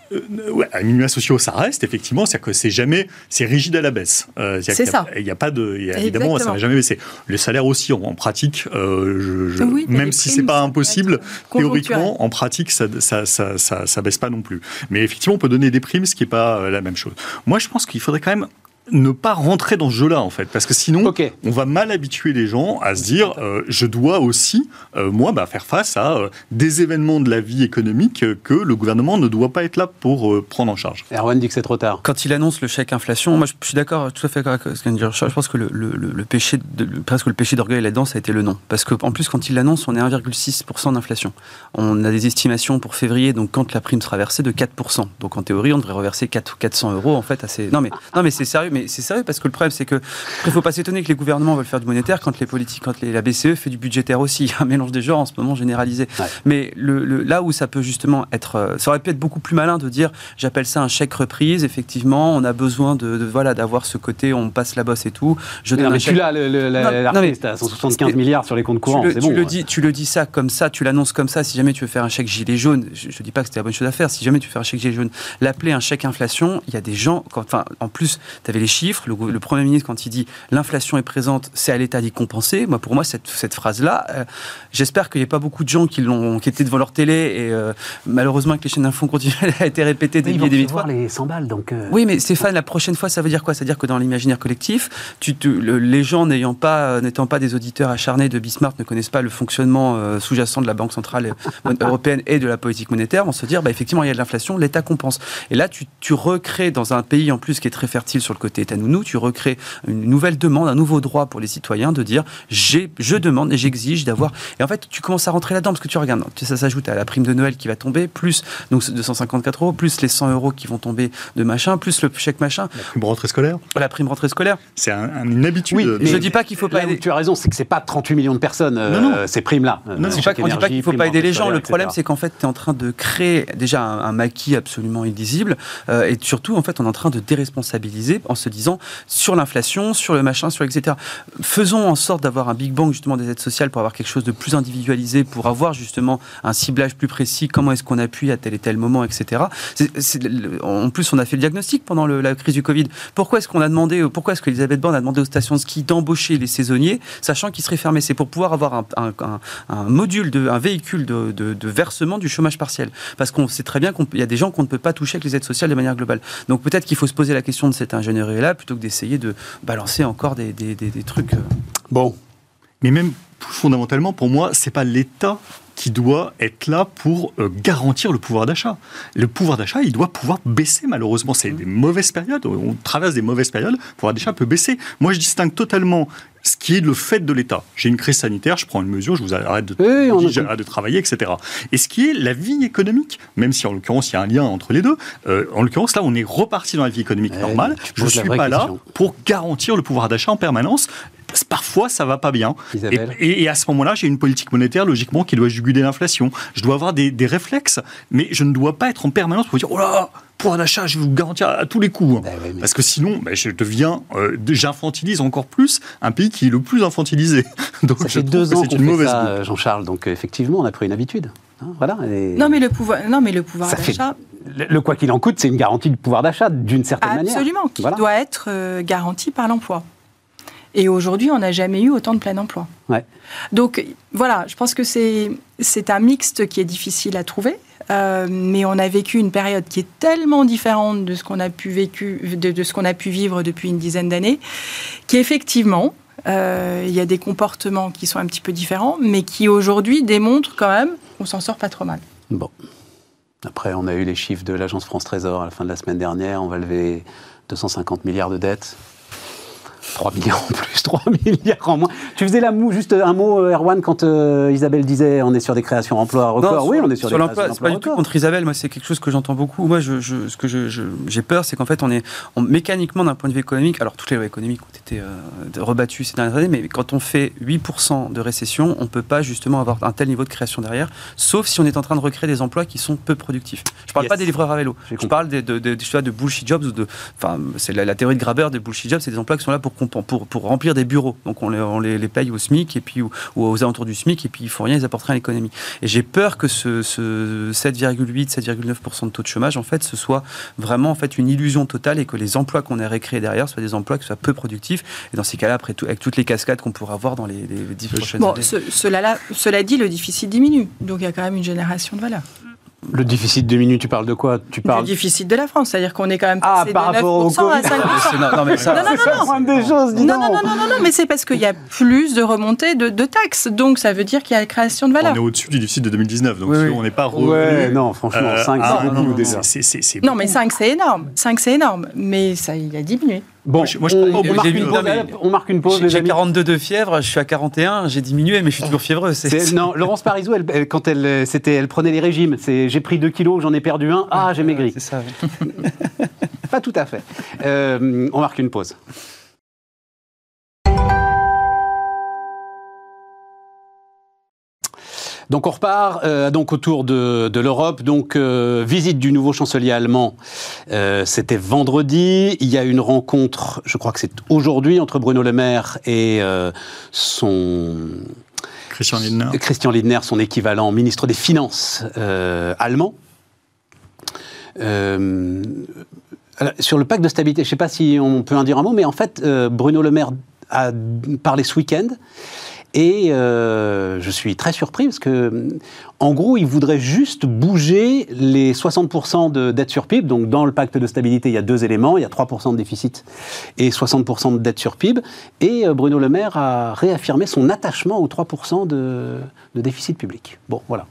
ouais, minima sociaux, ça reste effectivement, c'est que c'est jamais, c'est rigide à la baisse. Euh, c'est ça. Il n'y a, pas de, évidemment, ça n'a jamais baissé. Les salaires aussi, en, pratique, euh, je, même si c'est pas impossible, théoriquement, en pratique, ça ça, ça, ça, ça, baisse pas non plus. Mais effectivement, on peut donner des primes, ce qui n'est pas euh, la même chose. Moi, je pense qu'il faudrait quand même ne pas rentrer dans ce jeu-là, en fait. Parce que sinon, on va mal habituer les gens à se dire euh, je dois aussi, euh, moi, bah, faire face à euh, des événements de la vie économique que le gouvernement ne doit pas être là pour prendre en charge. Erwan dit que c'est trop tard. Quand il annonce le chèque inflation, moi, je, suis d'accord, tout à fait d'accord avec ce qu'il dire. Je pense que le, le, péché, de, presque le péché d'orgueil là-dedans, ça a été le nom. Parce qu'en plus, quand il l'annonce, on est 1,6% d'inflation. On a des estimations pour février, donc quand la prime sera versée, de 4%. Donc en théorie, on devrait reverser 4, 400 euros, en fait, assez. Non, mais, non, mais c'est sérieux mais c'est sérieux parce que le problème, c'est que il faut pas s'étonner que les gouvernements veulent faire du monétaire quand les politiques, quand la BCE fait du budgétaire aussi. Il y a un mélange des genres en ce moment généralisé. Mais le, là où ça peut justement être, euh, ça aurait pu être beaucoup plus malin de dire, j'appelle ça un chèque reprise. Effectivement, on a besoin de, voilà d'avoir ce côté, on passe la bosse et tout. Je donne mais tu l'as, l'artiste à 175 milliards sur les comptes courants. Tu, le, tu le dis, tu le dis ça comme ça, tu l'annonces comme ça. Si jamais tu veux faire un chèque gilet jaune, je, ne dis pas que c'était la bonne chose à faire. Si jamais tu fais un chèque gilet jaune, l'appeler un chèque inflation, il y a des gens, enfin, en plus, tu avais les les chiffres. Le, Premier ministre, quand il dit l'inflation est présente, c'est à l'État d'y compenser. Moi, pour moi, cette, cette phrase-là, euh, j'espère qu'il n'y a pas beaucoup de gens qui, l'ont, qui étaient devant leur télé et euh, malheureusement que les chaînes d'infos continuent à être répétées des milliers des fois. les 100 balles, donc. Oui, mais Stéphane, la prochaine fois, ça veut dire quoi? C'est-à-dire que dans l'imaginaire collectif, tu les gens n'ayant pas, n'étant pas des auditeurs acharnés de Bismarck, ne connaissent pas le fonctionnement sous-jacent de la Banque centrale européenne et de la politique monétaire, vont se dire, bah, effectivement, il y a de l'inflation, l'État compense. Et là, tu, tu recrées dans un pays en plus qui est très fertile sur le côté Tu recrées une nouvelle demande, un nouveau droit pour les citoyens de dire je demande et j'exige d'avoir. Et en fait, tu commences à rentrer là-dedans parce que tu regardes, ça s'ajoute à la prime de Noël qui va tomber, plus donc 254 euros, plus les 100 euros qui vont tomber de machin, plus le chèque machin. La prime rentrée scolaire? La prime rentrée scolaire. C'est une habitude. Oui, mais je dis pas qu'il faut pas aider. Tu as raison, c'est que c'est pas 38 millions de personnes, euh, ces primes-là. Non, non. Pas, on dit pas qu'il faut pas aider les gens. Le problème, c'est qu'en fait, tu es en train de créer déjà un, maquis absolument illisible. Euh, et surtout, en fait, on est en train de déresponsabiliser en se disant sur l'inflation, sur le machin, sur etc. Faisons en sorte d'avoir un Big Bang justement des aides sociales pour avoir quelque chose de plus individualisé, pour avoir justement un ciblage plus précis, comment est-ce qu'on appuie à tel et tel moment, etc. en plus, on a fait le diagnostic pendant la crise du Covid. Pourquoi est-ce qu'on a demandé, pourquoi est-ce qu'Elisabeth Borne a demandé aux stations de ski d'embaucher les saisonniers, sachant qu'ils seraient fermés? C'est pour pouvoir avoir un, module, un véhicule de, de, versement du chômage partiel. Parce qu'on sait très bien qu'il y a des gens qu'on ne peut pas toucher avec les aides sociales de manière globale. Donc peut-être qu'il faut se poser la question de cette ingénierie-là plutôt que d'essayer de balancer encore des, des, des, trucs. Euh. Bon. Mais même plus fondamentalement, pour moi, c'est pas l'État qui doit être là pour euh, garantir le pouvoir d'achat. Le pouvoir d'achat, il doit pouvoir baisser malheureusement. C'est des mauvaises périodes, on traverse des mauvaises périodes, le pouvoir d'achat peut baisser. Moi, je distingue totalement ce qui est le fait de l'État. J'ai une crise sanitaire, je prends une mesure, je vous arrête de, de travailler, etc. Et ce qui est la vie économique, même si en l'occurrence il y a un lien entre les deux, euh, en l'occurrence là on est reparti dans la vie économique normale. Je ne suis pas là pour garantir le pouvoir d'achat en permanence parfois ça va pas bien. Et, à ce moment-là, j'ai une politique monétaire logiquement qui doit juguler l'inflation. Je dois avoir des, réflexes, mais je ne dois pas être en permanence pour dire oh là, pouvoir d'achat, je vais vous garantir à, tous les coups. Ben Parce que sinon, ben, je deviens, euh, j'infantilise encore plus un pays qui est le plus infantilisé. Donc ça fait deux ans une mauvaise ça, Jean-Charles. Donc effectivement, on a pris une habitude. Hein, voilà. Non, mais le pouvoir, non, mais le pouvoir d'achat. Le, quoi qu'il en coûte, c'est une garantie de pouvoir d'achat d'une certaine manière. Absolument, qui doit être euh, garantie par l'emploi. Et aujourd'hui, on n'a jamais eu autant de plein emploi. Ouais. Donc voilà, je pense que c'est un mixte qui est difficile à trouver. Euh, mais on a vécu une période qui est tellement différente de ce qu'on a pu vécu, de, ce qu'on a pu vivre depuis une dizaine d'années, qu'effectivement, euh, il y a des comportements qui sont un petit peu différents, mais qui aujourd'hui démontrent quand même qu'on s'en sort pas trop mal. Bon. Après, on a eu les chiffres de l'agence France Trésor à la fin de la semaine dernière. On va lever 250 milliards de dettes. 3 milliards en plus, 3 milliards en moins. Tu faisais la moue, juste un mot, euh, Erwan, quand euh, Isabelle disait on est sur des créations d'emplois records. oui, on est sur, des créations d'emplois pas du tout contre Isabelle, moi c'est quelque chose que j'entends beaucoup. Moi, je, ce que j'ai peur, c'est qu'en fait, on est mécaniquement d'un point de vue économique, alors toutes les lois économiques ont été euh, rebattues ces dernières années, mais quand on fait 8% de récession, on ne peut pas justement avoir un tel niveau de création derrière, sauf si on est en train de recréer des emplois qui sont peu productifs. Je ne parle pas des livreurs à vélo, je parle de, de, de, de, bullshit jobs, ou de, enfin, c'est la, théorie de Graber des bullshit jobs, c'est des emplois qui sont là pour pour, pour, remplir des bureaux. Donc on les, on les, paye au SMIC et puis, ou, aux alentours du SMIC et puis ils font rien, ils apportent rien à l'économie. Et j'ai peur que ce, 7,8, 7,9% de taux de chômage, en fait, ce soit vraiment en fait une illusion totale et que les emplois qu'on a récréés derrière soient des emplois qui soient peu productifs. Et dans ces cas-là, après tout, avec toutes les cascades qu'on pourra avoir dans les, les 10 prochaines bon, cela, cela dit, le déficit diminue. Donc il y a quand même une génération de valeur. Le déficit de minutes, tu parles de quoi? Tu parles... Le déficit de la France, c'est-à-dire qu'on est quand même ah, passé ah, de 9% à 5%. Non, non, mais ça, non, non, non, non. Des choses, non, non, non, non, non, mais c'est parce qu'il y a plus de remontées de, de, taxes, donc ça veut dire qu'il y a la création de valeur. On est au-dessus du déficit de 2019, donc on n'est pas revenu. Ouais, non, franchement, 5, euh, c'est beaucoup déjà. Non, mais 5, c'est énorme. 5, c'est énorme, mais ça, il a diminué. Bon, moi, je, on, marque une pause, on, marque une pause. J'ai 42 de fièvre, je suis à 41, j'ai diminué, mais je suis toujours fiévreux. Non, Laurence Parisot, elle, quand elle, elle prenait les régimes, j'ai pris 2 kilos, j'en ai perdu un, ah, j'ai maigri. C'est ça. Pas tout à fait. Euh, on marque une pause. Donc on repart euh, donc autour de, l'Europe. Donc euh, visite du nouveau chancelier allemand, euh, c'était vendredi. Il y a une rencontre, je crois que c'est aujourd'hui, entre Bruno Le Maire et son Christian Lindner. Christian Lindner, son équivalent ministre des Finances allemand. sur le pacte de stabilité, je ne sais pas si on peut en dire un mot, mais en fait, Bruno Le Maire a parlé ce week-end. Et euh, je suis très surpris parce que, en gros, il voudrait juste bouger les 60% de dette sur PIB. Donc, dans le pacte de stabilité, il y a deux éléments. Il y a 3% de déficit et 60% de dette sur PIB. Et euh, Bruno Le Maire a réaffirmé son attachement aux 3% de, déficit public. Bon, voilà,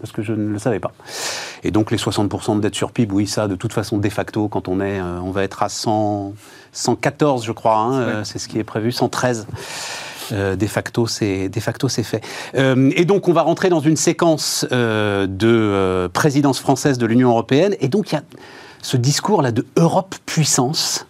parce que je ne le savais pas. Et donc, les 60% de dette sur PIB, oui, ça, de toute façon, de facto, quand on est, euh, on va être à 100, 114, je crois, hein, c'est ce qui est prévu, 113. Euh, de facto, c'est fait. Euh, et donc, on va rentrer dans une séquence euh, de présidence française de l'Union européenne. Et donc, il y a ce discours-là de Europe puissance.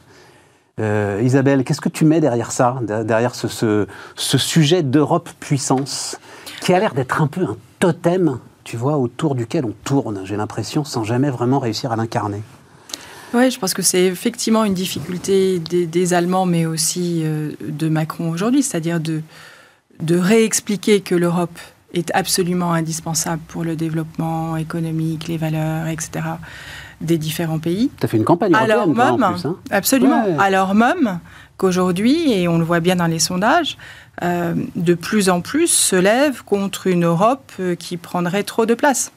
Isabelle, qu'est-ce que tu mets derrière ça, derrière ce, sujet d'Europe puissance, qui a l'air d'être un peu un totem, tu vois, autour duquel on tourne, j'ai l'impression, sans jamais vraiment réussir à l'incarner? Oui, je pense que c'est effectivement une difficulté des, Allemands, mais aussi euh, de Macron aujourd'hui, c'est-à-dire de, de réexpliquer que l'Europe est absolument indispensable pour le développement économique, les valeurs, etc., des différents pays. Tu as fait une campagne Alors même, hein? absolument. Alors même qu'aujourd'hui, et on le voit bien dans les sondages, euh, de plus en plus se lèvent contre une Europe euh, qui prendrait trop de place.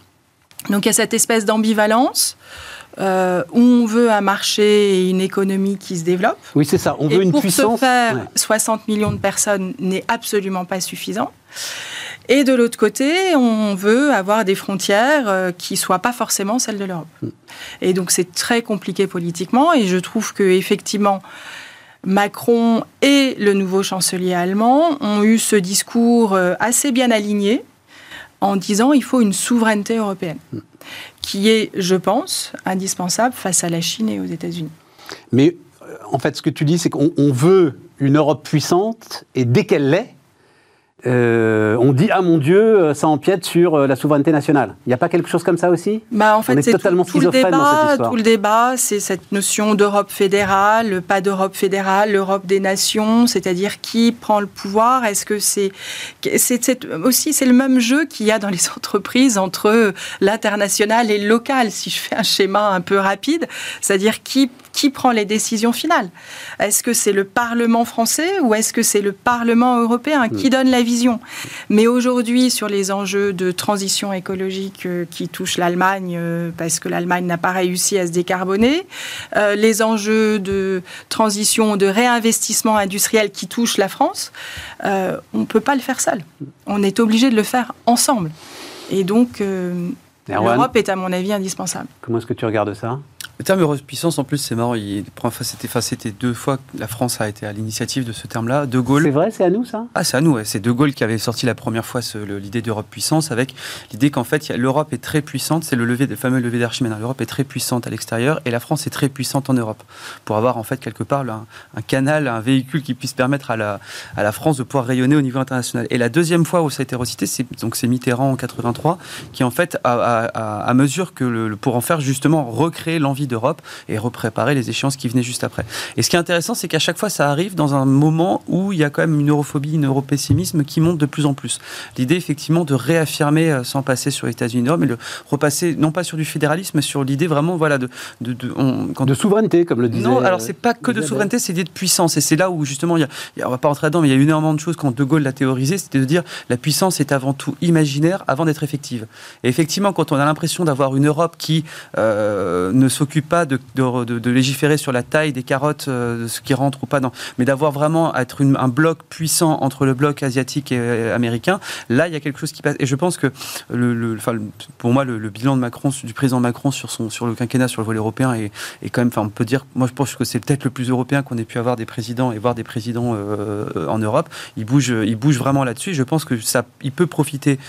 Donc il y a cette espèce d'ambivalence euh, où on veut un marché et une économie qui se développe. Oui, c'est ça. On veut une pour puissance. Pour ce faire, 60 millions de personnes n'est absolument pas suffisant. Et de l'autre côté, on veut avoir des frontières euh, qui ne soient pas forcément celles de l'Europe. Mm. Et donc c'est très compliqué politiquement. Et je trouve que effectivement, Macron et le nouveau chancelier allemand ont eu ce discours euh, assez bien aligné en disant il faut une souveraineté européenne. Qui est, je pense, indispensable face à la Chine et aux États-Unis. Mais euh, en fait, ce que tu dis, c'est qu'on veut une Europe puissante, et dès qu'elle l'est, euh, on dit ah mon Dieu, euh, ça empiète sur euh, la souveraineté nationale. Il n'y a pas quelque chose comme ça aussi? Bah, en fait, c'est totalement tout, le débat. Tout le débat, c'est cette notion d'Europe fédérale, pas d'Europe fédérale, l'Europe des nations, c'est-à-dire qui prend le pouvoir. Est-ce que c'est, c'est aussi c'est le même jeu qu'il y a dans les entreprises entre l'international et le local, si je fais un schéma un peu rapide, c'est-à-dire qui qui prend les décisions finales Est-ce que c'est le Parlement français ou est-ce que c'est le Parlement européen qui hmm. donne la vision? Mais aujourd'hui, sur les enjeux de transition écologique euh, qui touchent l'Allemagne, euh, parce que l'Allemagne n'a pas réussi à se décarboner, euh, les enjeux de transition, de réinvestissement industriel qui touchent la France, on ne peut pas le faire seul. On est obligé de le faire ensemble. Et donc, l'Europe est, à mon avis, indispensable. Comment est-ce que tu regardes ça? Le terme Europe puissance, en plus, c'est marrant. Il, c'était, deux fois que la France a été à l'initiative de ce terme-là. De Gaulle. C'est vrai, c'est à nous ça? Ah, c'est à nous. C'est De Gaulle qui avait sorti la première fois l'idée d'Europe puissance, avec l'idée qu'en fait, l'Europe est très puissante. C'est le lever, le fameux lever d'Archimède. L'Europe est très puissante à l'extérieur et la France est très puissante en Europe, pour avoir en fait quelque part un, canal, un véhicule qui puisse permettre à la, à la France de pouvoir rayonner au niveau international. Et la deuxième fois où ça a été recité, c'est donc c'est Mitterrand en 83, qui en fait, à, mesure que le, pour en faire justement recréer l'envie d'Europe et repréparer les échéances qui venaient juste après. Et ce qui est intéressant, c'est qu'à chaque fois, ça arrive dans un moment où il y a quand même une europhobie, une europessimisme qui monte de plus en plus. L'idée, effectivement, de réaffirmer, euh, sans passer sur les États-Unis, mais de repasser, non pas sur du fédéralisme, mais sur l'idée vraiment, voilà, de. De, de, souveraineté, comme le disait. Non, alors c'est pas que de souveraineté, c'est l'idée de puissance. Et c'est là où, justement, il y a, on va pas rentrer dedans, mais il y a énormément de choses quand De Gaulle l'a théorisé, c'était de dire la puissance est avant tout imaginaire avant d'être effective. Et effectivement, quand on a l'impression d'avoir une Europe qui euh, ne s'occupe pas de, légiférer sur la taille des carottes, euh, de ce qui rentre ou pas, dans, mais d'avoir vraiment être un bloc puissant entre le bloc asiatique et euh, américain, là, il y a quelque chose qui passe. Et je pense que, le, pour moi, le, bilan de Macron, du président Macron sur, son, sur le quinquennat, sur le volet européen, est, est quand même, enfin, on peut dire, moi, je pense que c'est peut-être le plus européen qu'on ait pu avoir des présidents et voir des présidents euh, en Europe. Il bouge, il bouge vraiment là-dessus. Je pense que ça, il peut profiter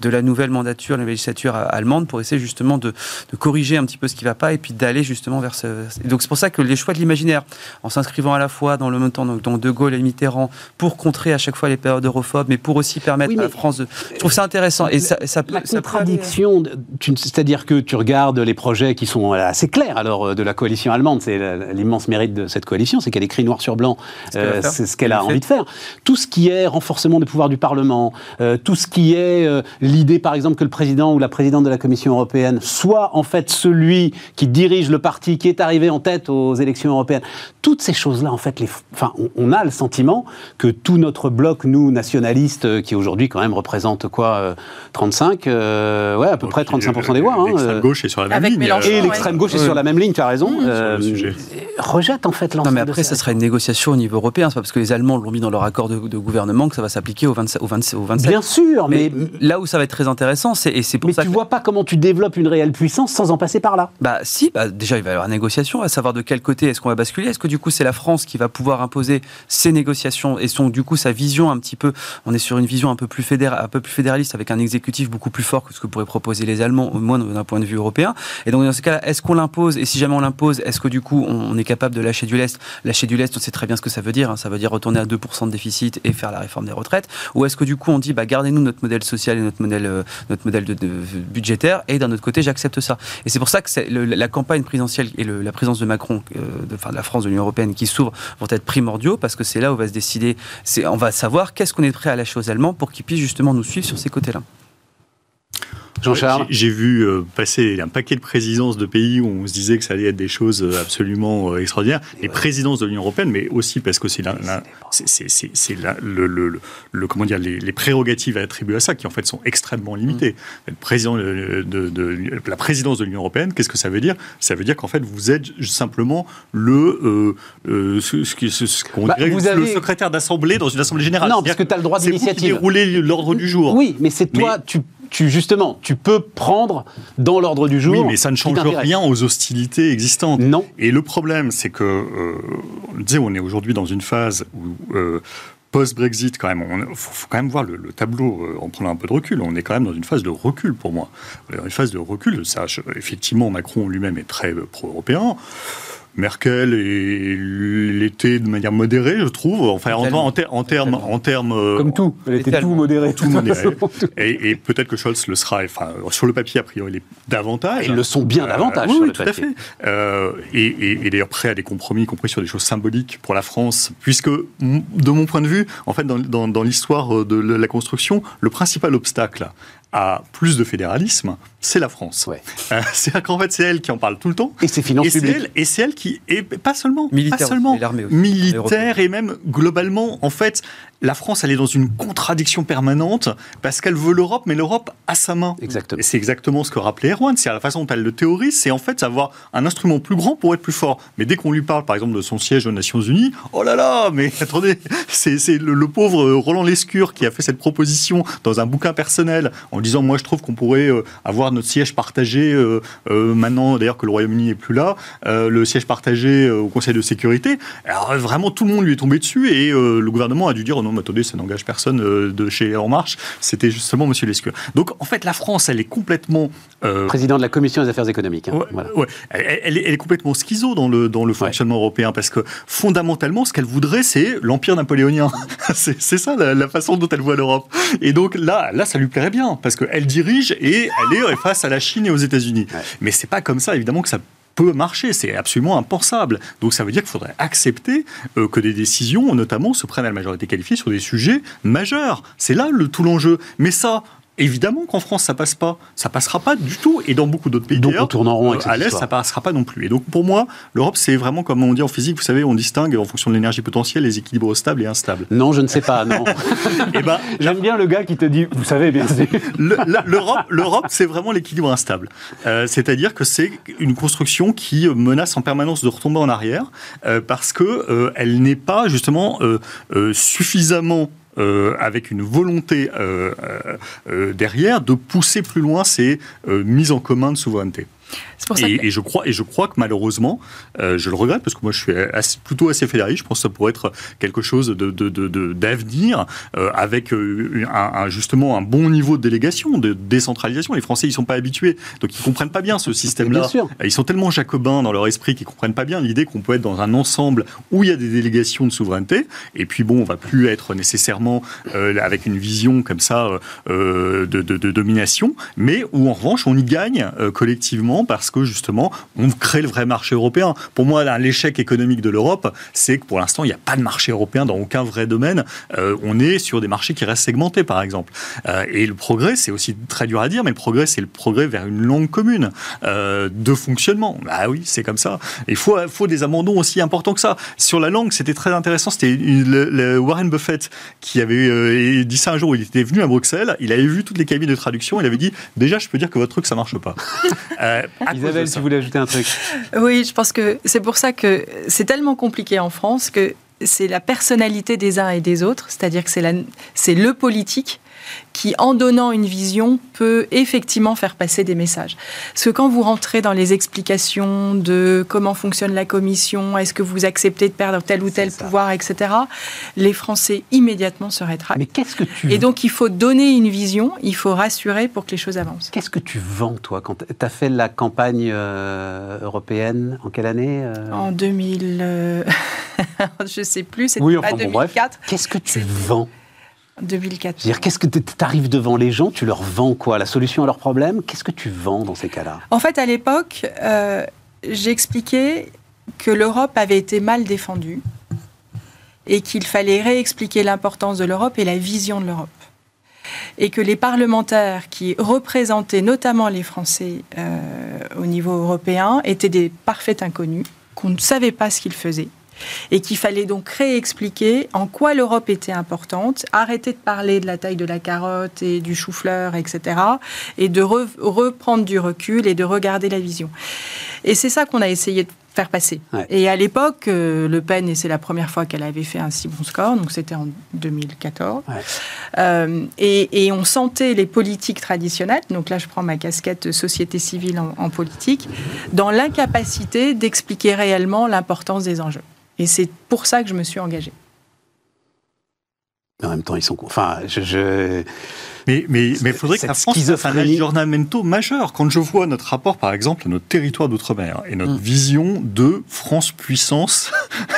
de la nouvelle mandature, la législature allemande, pour essayer justement de, de corriger un petit peu ce qui ne va pas et puis d'aller justement vers ce, donc c'est pour ça que les choix de l'imaginaire, en s'inscrivant à la fois dans le même temps, donc De Gaulle et Mitterrand, pour contrer à chaque fois les périodes europhobes, mais pour aussi permettre à la France de... Je trouve ça intéressant. Et ça, ça, la contradiction, c'est-à-dire que tu regardes les projets qui sont assez clairs alors euh, de la coalition allemande, c'est l'immense mérite de cette coalition, c'est qu'elle écrit noir sur blanc, euh, c'est ce qu'elle a envie de faire. Tout ce qui est renforcement des pouvoirs du Parlement, euh, tout ce qui est l'idée par exemple que le président ou la présidente de la Commission européenne soit en fait celui qui dirige dirige le parti qui est arrivé en tête aux élections européennes. Toutes ces choses-là, en fait, les, enfin, on, a le sentiment que tout notre bloc, nous, nationalistes, euh, qui aujourd'hui quand même représente quoi 35, euh, ouais, à peu près 35% des voix. Hein, l'extrême gauche est sur la même ligne. et l'extrême gauche est sur la même ligne, tu as raison. Mmh, rejette en fait l'ensemble. Non, mais après, ça sera une négociation au niveau européen. C'est pas parce que les Allemands l'ont mis dans leur accord de, gouvernement que ça va s'appliquer au, 27, au, 27, Bien sûr, mais, là où ça va être très intéressant, c'est et c'est pour mais ça. tu vois pas comment tu développes une réelle puissance sans en passer par là. Bah si, bah, déjà il va y avoir une négociation, à savoir de quel côté est-ce qu'on va basculer. Est-ce que du coup c'est la France qui va pouvoir imposer ses négociations et son du coup sa vision un petit peu? On est sur une vision un peu plus fédéral, un peu plus fédéraliste avec un exécutif beaucoup plus fort que ce que pourraient proposer les Allemands, au moins d'un point de vue européen. Et donc dans ce cas-là, est-ce qu'on l'impose? Et si jamais on l'impose, est-ce que du coup on est capable de lâcher du lest? Lâcher du lest, on sait très bien ce que ça veut dire. Hein. Ça veut dire retourner à 2% de déficit et faire la réforme des retraites. Ou est-ce que du coup on dit bah gardez-nous notre modèle social et notre modèle euh, notre modèle budgétaire et d'un autre côté j'accepte ça. Et c'est pour ça que la campagne présidentielle et la présence de Macron, euh, de la France, de l'Union européenne qui s'ouvre vont être primordiaux parce que c'est là où va se décider. On va savoir qu'est-ce qu'on est prêt à lâcher aux Allemands pour qu'ils puissent justement nous suivre sur ces côtés-là. Jean-Charles J'ai vu euh, passer un paquet de présidences de pays où on se disait que ça allait être des choses euh, absolument euh, extraordinaires. Les présidences de l'Union européenne, mais aussi parce que c'est le, le, le, comment dire, les, prérogatives attribuées à ça qui en fait sont extrêmement limitées. Mm. Le président de, la présidence de l'Union européenne, qu'est-ce que ça veut dire? Ça veut dire qu'en fait vous êtes simplement le ce, qu'on bah, dirait le secrétaire d'assemblée dans une assemblée générale. Non, parce que tu as le droit d'initiative. C'est vous qui l'ordre du jour. Oui, mais c'est toi, tu tu, justement, tu peux prendre dans l'ordre du jour. Oui, mais ça ne change rien aux hostilités existantes. Non. Et le problème, c'est que, euh, on on est aujourd'hui dans une phase où. Euh, Post-Brexit, quand même, il faut, quand même voir le, tableau euh, en prenant un peu de recul. On est quand même dans une phase de recul pour moi. Une phase de recul, ça, effectivement, Macron lui-même est très pro-européen. Merkel et l'été de manière modérée, je trouve. Enfin, en, en, en termes, en termes, euh, comme tout, elle était tout modéré, tout modéré. et, peut-être que Scholz le sera. Enfin, sur le papier, a priori, il est davantage. Ils le sont bien davantage. oui, tout à fait. Euh, et, d'ailleurs prêt à des compromis, y compris sur des choses symboliques pour la France, puisque de mon point de vue, en fait, dans, dans l'histoire de la construction, le principal obstacle à plus de fédéralisme, c'est la France. Euh, c'est-à-dire qu'en fait, c'est elle qui en parle tout le temps. Et c'est finances et c'est elle qui, et pas seulement, militaire, pas seulement, militaire et même globalement, en fait, la France, elle est dans une contradiction permanente parce qu'elle veut l'Europe, mais l'Europe a sa main. Exactement. Et c'est exactement ce que rappelait Erwan. C'est la façon dont elle le théorise, c'est en fait avoir un instrument plus grand pour être plus fort. Mais dès qu'on lui parle, par exemple, de son siège aux Nations Unies, oh là là, mais attendez, c'est le, pauvre Roland Lescure qui a fait cette proposition dans un bouquin personnel en disant, moi, je trouve qu'on pourrait euh, avoir notre siège partagé euh, euh, maintenant, d'ailleurs que le Royaume-Uni n'est plus là, le siège partagé au Conseil de sécurité. Alors vraiment, tout le monde lui est tombé dessus et le gouvernement a dû dire, oh non, attendez, ça n'engage personne euh, de chez En Marche, c'était justement M. Lescure. Donc en fait, la France, elle est complètement... Euh, Président de la Commission des affaires économiques. Hein, ouais, Elle, est, complètement schizo dans le, dans le fonctionnement européen, parce que fondamentalement, ce qu'elle voudrait, c'est l'empire napoléonien. c'est ça la, façon dont elle voit l'Europe. Et donc là, là, ça lui plairait bien, parce qu'elle dirige et elle est face à la Chine et aux États-Unis. Mais c'est pas comme ça, évidemment, que ça peut marcher. C'est absolument impensable. Donc ça veut dire qu'il faudrait accepter euh, que des décisions, notamment, se prennent à la majorité qualifiée sur des sujets majeurs. C'est là le, tout l'enjeu. Mais ça, Évidemment qu'en France, ça passe pas. Ça passera pas du tout. Et dans beaucoup d'autres pays donc on tourne en rond avec à l'Est, ça passera pas non plus. Et donc pour moi, l'Europe, c'est vraiment comme on dit en physique, vous savez, on distingue en fonction de l'énergie potentielle les équilibres stables et instables. Non, je ne sais pas, non. et eh ben, J'aime bien le gars qui te dit, vous savez bien sûr. L'Europe, l'Europe, c'est vraiment l'équilibre instable. Euh, c'est-à-dire que c'est une construction qui menace en permanence de retomber en arrière euh, parce que euh, elle n'est pas justement suffisamment euh, avec une volonté euh, euh, derrière de pousser plus loin ces mises en commun de souveraineté et, je crois, et je crois que malheureusement, euh, je le regrette parce que moi je suis plutôt assez fédéraliste. Je pense que ça pourrait être quelque chose d'avenir de, euh, avec euh, un, justement un bon niveau de délégation, de décentralisation. Les Français ils sont pas habitués, donc ils comprennent pas bien ce système-là. Ils sont tellement jacobins dans leur esprit qu'ils comprennent pas bien l'idée qu'on peut être dans un ensemble où il y a des délégations de souveraineté. Et puis bon, on va plus être nécessairement avec une vision comme ça de, de, domination, mais où en revanche on y gagne collectivement parce que justement, on crée le vrai marché européen. Pour moi, l'échec économique de l'Europe, c'est que pour l'instant, il n'y a pas de marché européen dans aucun vrai domaine. Euh, on est sur des marchés qui restent segmentés, par exemple. Euh, et le progrès, c'est aussi très dur à dire, mais le progrès, c'est le progrès vers une langue commune euh, de fonctionnement. Ah oui, c'est comme ça. Il faut, faut des abandons aussi importants que ça. Sur la langue, c'était très intéressant. C'était le, Warren Buffett qui avait dit ça un jour il était venu à Bruxelles. Il avait vu toutes les cabines de traduction. Il avait dit déjà, je peux dire que votre truc, ça marche pas. Isabelle, tu voulais ajouter un truc. Oui, je pense que c'est pour ça que c'est tellement compliqué en France que c'est la personnalité des uns et des autres, c'est-à-dire que c'est le politique qui, en donnant une vision, peut effectivement faire passer des messages. Parce que quand vous rentrez dans les explications de comment fonctionne la commission, est-ce que vous acceptez de perdre tel ou tel pouvoir, etc., les Français immédiatement se rétractent. Mais qu'est-ce que tu... Et donc il faut donner une vision, il faut rassurer pour que les choses avancent. Qu'est-ce que tu vends, toi, quand tu as fait la campagne euh, européenne En quelle année euh En 2000... Euh, je ne sais plus, c'était oui, pas 2004. Qu'est-ce que tu vends 2004. dire qu'est-ce que tu arrives devant les gens, tu leur vends quoi? La solution à leurs problèmes Qu'est-ce que tu vends dans ces cas-là? En fait, à l'époque, euh, j'expliquais que l'Europe avait été mal défendue et qu'il fallait réexpliquer l'importance de l'Europe et la vision de l'Europe. Et que les parlementaires qui représentaient notamment les Français euh, au niveau européen étaient des parfaits inconnus, qu'on ne savait pas ce qu'ils faisaient et qu'il fallait donc réexpliquer en quoi l'Europe était importante, arrêter de parler de la taille de la carotte et du chou-fleur, etc., et de reprendre du recul et de regarder la vision. Et c'est ça qu'on a essayé de faire passer. Et à l'époque, euh, Le Pen, et c'est la première fois qu'elle avait fait un si bon score, donc c'était en 2014, euh, et, on sentait les politiques traditionnelles, donc là je prends ma casquette société civile en politique, dans l'incapacité d'expliquer réellement l'importance des enjeux. Et c'est pour ça que je me suis engagée. En même temps, ils sont. Enfin, je... Mais mais mais faudrait que la France fasse un aggiornamento majeur. Quand je vois notre rapport, par exemple, à notre territoire d'outre-mer et notre mm. vision de France puissance,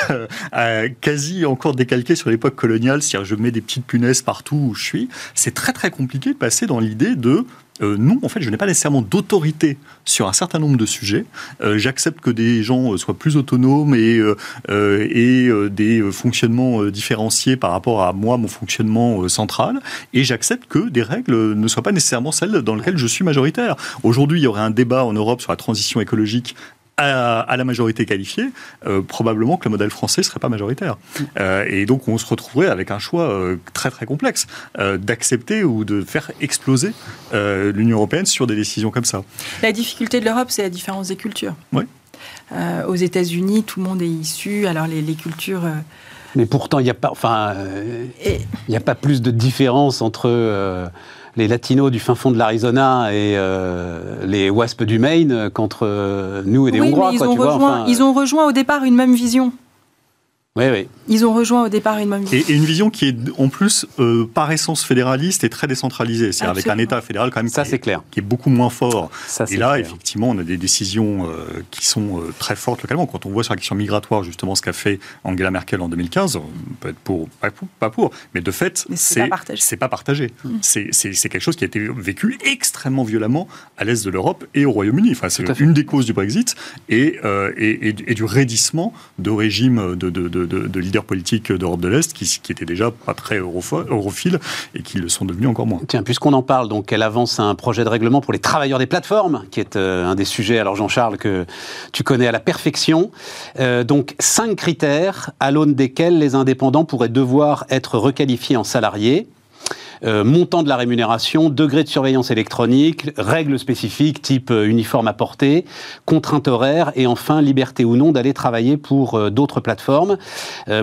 quasi encore décalquée sur l'époque coloniale, c'est-à-dire je mets des petites punaises partout où je suis, c'est très très compliqué de passer dans l'idée de euh, non, en fait, je n'ai pas nécessairement d'autorité sur un certain nombre de sujets. Euh, j'accepte que des gens euh, soient plus autonomes et, et des fonctionnements différenciés par rapport à moi, mon fonctionnement central. Et j'accepte que des règles ne soient pas nécessairement celles dans lesquelles je suis majoritaire. Aujourd'hui, il y aurait un débat en Europe sur la transition écologique à, la majorité qualifiée, euh, probablement que le modèle français ne serait pas majoritaire. Euh, et donc on se retrouverait avec un choix euh, très très complexe d'accepter ou de faire exploser l'Union européenne sur des décisions comme ça. La difficulté de l'Europe, c'est la différence des cultures. Oui. aux États-Unis, tout le monde est issu. Alors les, les cultures. Mais pourtant, il n'y a pas, enfin, il n'y a pas plus de différence entre les latinos du fin fond de l'Arizona et euh, les wasps du Maine contre euh, nous et les Hongrois. ils, ont rejoint, ils ont rejoint au départ une même vision. Oui, oui. Ils ont rejoint au départ une même vision. Et, une vision qui est en plus euh, par essence fédéraliste et très décentralisée. C'est-à-dire avec un État fédéral quand même Ça, qui, est, clair. qui est beaucoup moins fort. Ça, et là, effectivement, on a des décisions euh, qui sont euh, très fortes localement. Quand on voit sur la question migratoire, justement, ce qu'a fait Angela Merkel en 2015, on peut être pour, pas pour, mais de fait, c'est pas partagé. Mm. C'est quelque chose qui a été vécu extrêmement violemment à l'est de l'Europe et au Royaume-Uni. Enfin, c'est une des causes du Brexit et, et, et, du raidissement de régime de, de de, leaders politiques d'Europe de l'Est qui, qui étaient déjà pas très europhiles et qui le sont devenus encore moins. Tiens, puisqu'on en parle, donc elle avance un projet de règlement pour les travailleurs des plateformes, qui est euh, un des sujets, alors Jean-Charles, que tu connais à la perfection. Euh, donc cinq critères à l'aune desquels les indépendants pourraient devoir être requalifiés en salariés. Euh, montant de la rémunération, degré de surveillance électronique, règles spécifiques type euh, uniforme à porter, contraintes horaires et enfin liberté ou non d'aller travailler pour euh, d'autres plateformes.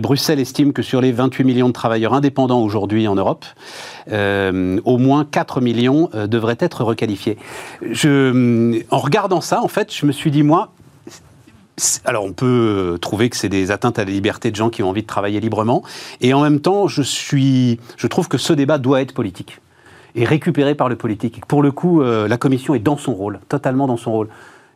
Bruxelles estime que sur les 28 millions de travailleurs indépendants aujourd'hui en Europe, au moins 4 millions devraient être requalifiés. En regardant ça, en fait, je me suis dit, moi, alors on peut trouver que c'est des atteintes à la liberté de gens qui ont envie de travailler librement, et en même temps, je trouve que ce débat doit être politique et récupéré par le politique. Pour le coup, euh, la Commission est dans son rôle, totalement dans son rôle.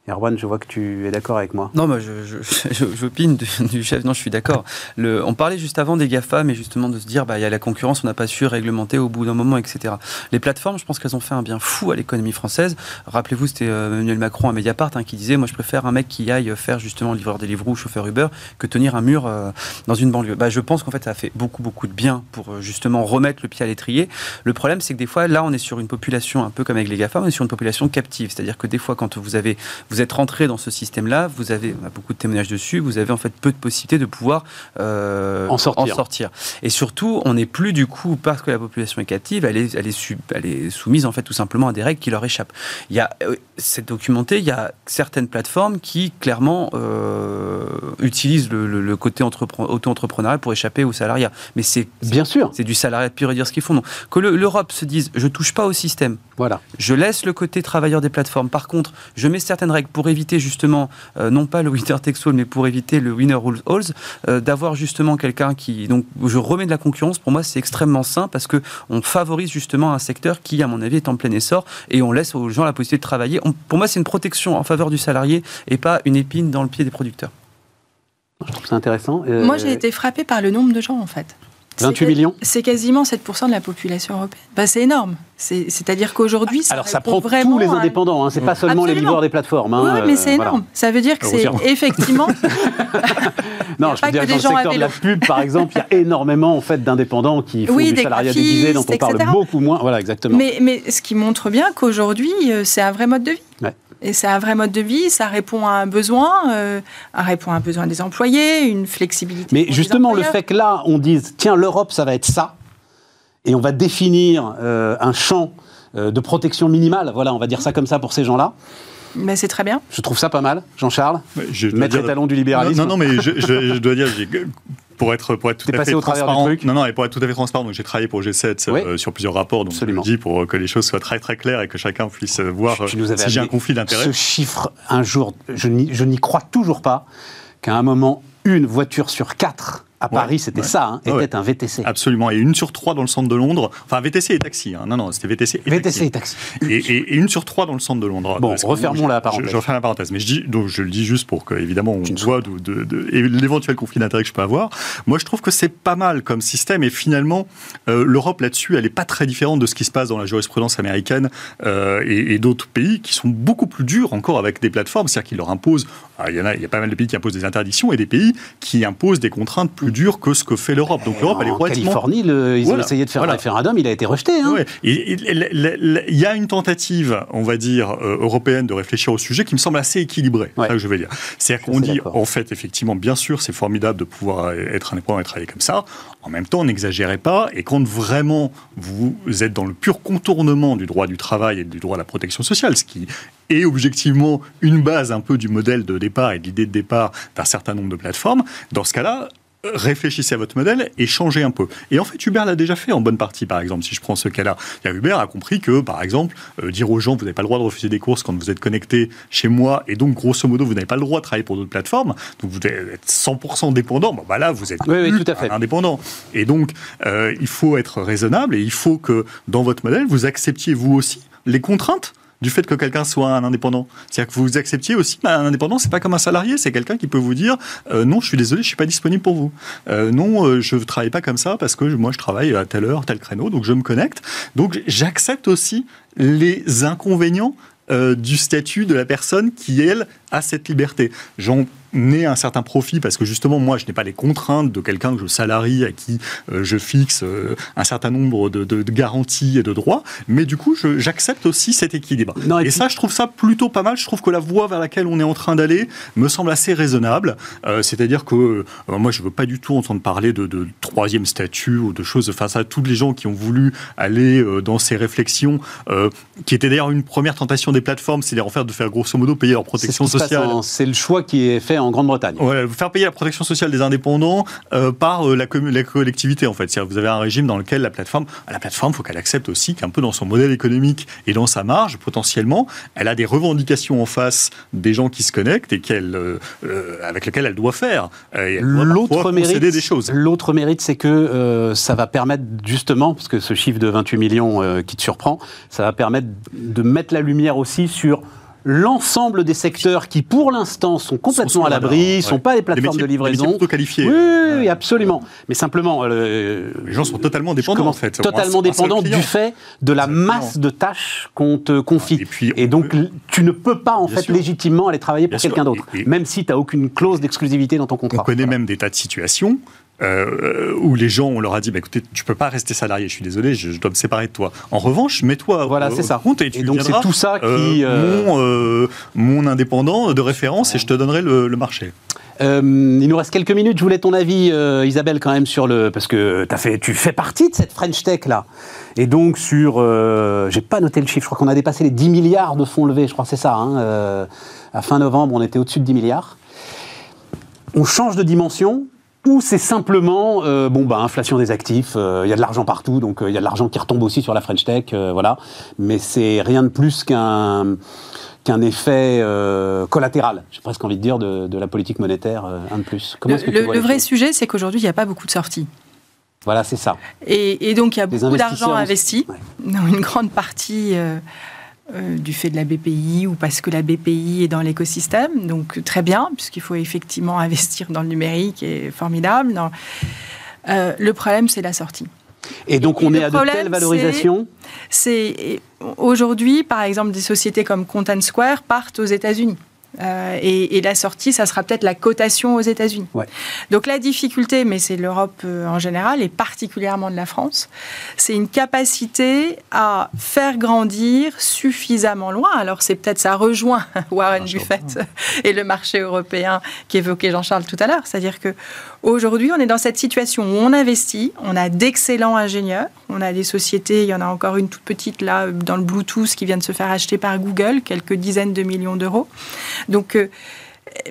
Erwan, je vois que tu es d'accord avec moi. Non, moi, je, je, je, j'opine du, du chef. Non, je suis d'accord. On parlait juste avant des GAFA, mais justement de se dire, bah, il y a la concurrence, on n'a pas su réglementer au bout d'un moment, etc. Les plateformes, je pense qu'elles ont fait un bien fou à l'économie française. Rappelez-vous, c'était euh, Emmanuel Macron à Mediapart hein, qui disait, moi, je préfère un mec qui aille faire justement livreur Deliveroo ou chauffeur Uber que tenir un mur euh, dans une banlieue. Bah, je pense qu'en fait, ça a fait beaucoup, beaucoup de bien pour euh, justement remettre le pied à l'étrier. Le problème, c'est que des fois, là, on est sur une population un peu comme avec les GAFA, on est sur une population captive. C'est-à-dire que des fois, quand vous avez, vous êtes rentré dans ce système-là, vous avez, on a beaucoup de témoignages dessus, vous avez en fait peu de possibilités de pouvoir euh, En sortir. Et surtout, on n'est plus du coup, parce que la population est captive, elle est, elle est, sub- elle est soumise en fait tout simplement à des règles qui leur échappent. Il y a, euh, c'est documenté, il y a certaines plateformes qui clairement euh, utilisent le, le- le côté entrepre- auto-entrepreneurial pour échapper au salariat. Mais c'est Bien sûr. c'est du salariat pur et dire ce qu'ils font. Non. Que le- l'Europe se dise, je touche pas au système, Voilà. je laisse le côté travailleur des plateformes. Par contre, je mets certaines règles pour éviter justement, euh, non pas le winner takes all, mais pour éviter le winner rules all, euh, d'avoir justement quelqu'un qui. Donc, je remets de la concurrence. Pour moi, c'est extrêmement sain parce que on favorise justement un secteur qui, à mon avis, est en plein essor et on laisse aux gens la possibilité de travailler. On- pour moi, c'est une protection en faveur du salarié et pas une épine dans le pied des producteurs. Je trouve ça intéressant. Euh, Moi, j'ai été frappée par le nombre de gens, en fait. 28 C'est- millions C'est quasiment 7% de la population européenne. Bah, c'est énorme. C'est- C'est-à-dire qu'aujourd'hui, ça Alors ça prend vraiment tous les indépendants, hein. c'est pas seulement les livreurs des plateformes. hein, Oui, mais euh, c'est voilà. énorme. Ça veut dire que c'est effectivement. Non, je veux dire que dans le secteur de la pub, par exemple, il y a énormément en fait d'indépendants qui font Oui, du des salariat déguisé, dont on parle etc. beaucoup moins. Voilà, exactement. mais, mais ce qui montre bien qu'aujourd'hui, euh, c'est un vrai mode de vie. Ouais. Et c'est un vrai mode de vie, ça répond à un besoin, euh, ça répond à un besoin des employés, une flexibilité. Mais justement, le fait que là, on dise, tiens, l'Europe, ça va être ça, et on va définir euh, un champ euh, de protection minimale, voilà, on va dire ça comme ça pour ces gens-là, Ben, c'est très bien. je trouve ça pas mal. Jean-Charles, maître dire- étalon du libéralisme. Non, non, mais je, je- je dois dire, pour être, pour être tout à passé fait au du transparent. truc Non, non, et pour être tout à fait transparent, donc j'ai travaillé pour G7 Oui. euh, sur plusieurs rapports, donc Absolument. je le dis pour que les choses soient très très claires et que chacun puisse euh, voir Tu nous euh, si j'ai un conflit d'intérêts. Ce chiffre, un jour, je n'y crois toujours pas qu'à un moment, une voiture sur quatre à Ouais, Paris, c'était ouais. ça, hein, Ouais, était un VTC. Absolument, et une sur trois dans le centre de Londres. Enfin, VTC et taxi. Hein. Non, non, c'était VTC et VTC et taxi. taxi. Et, et- et une sur trois dans le centre de Londres. Bon, que refermons la parenthèse. Je, je referme la parenthèse, mais je dis, donc je le dis juste pour que évidemment on voit de, de- de- et l'éventuel conflit d'intérêts que je peux avoir. Moi, je trouve que c'est pas mal comme système, et finalement, euh, l'Europe là-dessus, elle est pas très différente de ce qui se passe dans la jurisprudence américaine euh, et, et d'autres pays qui sont beaucoup plus durs encore avec des plateformes, c'est-à-dire qu'ils leur imposent. Il y en a, il y a pas mal de pays qui imposent des interdictions et des pays qui imposent des contraintes plus dures que ce que fait l'Europe. Donc l'Europe, elle est en Californie, le- ils ont essayé de faire voilà. un référendum, il a été rejeté. hein. Ouais. Et- et- Il y a une tentative, on va dire, euh, européenne de réfléchir au sujet qui me semble assez équilibrée. Ouais. C'est ça que je vais dire. C'est-à-dire qu'on dit, en fait, effectivement, bien sûr, c'est formidable de pouvoir être indépendant et travailler comme ça. En même temps, n'exagérez pas. Et quand vraiment vous êtes dans le pur contournement du droit du travail et du droit à la protection sociale, ce qui est objectivement une base un peu du modèle de départ et de l'idée de départ d'un certain nombre de plateformes, dans ce cas-là, réfléchissez à votre modèle et changez un peu. Et en fait, Uber l'a déjà fait en bonne partie, par exemple, si je prends ce cas-là. Uber a compris que, par exemple, euh, dire aux gens, vous n'avez pas le droit de refuser des courses quand vous êtes connecté chez moi, et donc, grosso modo, vous n'avez pas le droit de travailler pour d'autres plateformes, donc vous devez être 100% dépendant, bon, bah là, vous êtes Oui, tout à fait. indépendant. Et donc, euh, il faut être raisonnable, et il faut que, dans votre modèle, vous acceptiez, vous aussi, les contraintes du fait que quelqu'un soit un indépendant. C'est-à-dire que vous acceptiez aussi, bah, un indépendant, c'est pas comme un salarié, c'est quelqu'un qui peut vous dire euh, non, je suis désolé, je suis pas disponible pour vous. Euh, non, euh, je travaille pas comme ça parce que moi je travaille à telle heure, tel créneau, donc je me connecte. Donc j'accepte aussi les inconvénients euh, du statut de la personne qui, elle, a cette liberté. Ai un certain profit parce que justement, moi, je n'ai pas les contraintes de quelqu'un que je salarie, à qui euh, je fixe euh, un certain nombre de, de- de garanties et de droits, mais du coup, j'accepte aussi cet équilibre. Non, et et puis- ça, je trouve ça plutôt pas mal. Je trouve que la voie vers laquelle on est en train d'aller me semble assez raisonnable. Euh, C'est-à-dire que moi, je veux pas du tout entendre parler de, de troisième statut ou de choses face à tous les gens qui ont voulu aller dans ces réflexions, qui était d'ailleurs une première tentation des plateformes, c'est-à-dire en faire de faire grosso modo payer leur ce protection sociale. C'est le choix qui est fait en Grande-Bretagne. Voilà, faire payer la protection sociale des indépendants euh, par euh, la, collectivité en fait. C'est-à-dire vous avez un régime dans lequel la plateforme, la plateforme, faut qu'elle accepte aussi qu'un peu dans son modèle économique et dans sa marge potentiellement, elle a des revendications en face des gens qui se connectent et qu'elle, euh, avec lesquelles elle doit faire. L'autre mérite, concéder des choses. l'autre mérite, c'est que ça va permettre justement, parce que ce chiffre de 28 millions qui te surprend, ça va permettre de mettre la lumière aussi sur l'ensemble des secteurs qui, pour l'instant, sont complètement Sont à l'abri, radar, sont ouais. pas des Des plateformes métiers- de livraison. plutôt qualifiés. Oui, oui, oui, absolument. Mais simplement, euh, Les gens sont totalement dépendants, en fait. totalement dépendants du fait de la masse de tâches qu'on te confie. Et puis, Et, on donc, peut- tu ne peux pas, en Bien fait, sûr. légitimement aller travailler pour quelqu'un d'autre, Et- et- même si tu n'as aucune clause d'exclusivité dans ton On contrat. connaît Voilà. même des tas de situations euh, où les gens, on leur a dit, bah, écoutez, tu peux pas rester salarié, je suis désolé, je, je dois me séparer de toi. En revanche, mets-toi Voilà, c'est au ça. compte et tu Et donc, c'est tout ça qui, euh, euh, mon, euh, mon indépendant de référence et je te donnerai le, le marché. Euh, il nous reste quelques minutes. Je voulais ton avis, euh, Isabelle, quand même sur le parce que as fait, tu fais partie de cette French Tech là. Et donc sur, euh, j'ai pas noté le chiffre. Je crois qu'on a dépassé les 10 milliards de fonds levés. Je crois que c'est ça. hein, euh, à fin novembre, on était au-dessus de 10 milliards. On change de dimension. Ou c'est simplement, euh, bon, bah, inflation des actifs, euh, il y a de l'argent partout, donc euh, il y a de l'argent qui retombe aussi sur la French Tech, voilà. Mais c'est rien de plus qu'un qu'un effet collatéral, j'ai presque envie de dire, de, de la politique monétaire, un de plus. Comment Le, est-ce que tu le- vois le les vrai sujet, c'est qu'aujourd'hui, il n'y a pas beaucoup de sorties. Voilà, c'est ça. Et, et donc, il y a beaucoup d'argent investi, Ouais. dans une grande partie euh, du fait de la BPI ou parce que la BPI est dans l'écosystème. Donc, très bien, puisqu'il faut effectivement investir dans le numérique, et formidable. Euh, le problème, c'est la sortie. Et donc, Et on est à de problème, telles valorisations? C'est aujourd'hui, par exemple, des sociétés comme Content Square partent aux États-Unis. Euh, et, et la sortie, ça sera peut-être la cotation aux États-Unis. Ouais. Donc la difficulté, mais c'est l'Europe euh, en général et particulièrement de la France, c'est une capacité à faire grandir suffisamment loin. Alors c'est peut-être ça rejoint Warren Buffett et le marché européen qu'évoquait Jean-Charles tout à l'heure. C'est-à-dire que aujourd'hui, on est dans cette situation où on investit, on a d'excellents ingénieurs, on a des sociétés, il y en a encore une toute petite là dans le Bluetooth qui vient de se faire acheter par Google, quelques dizaines de millions d'euros. Donc, euh,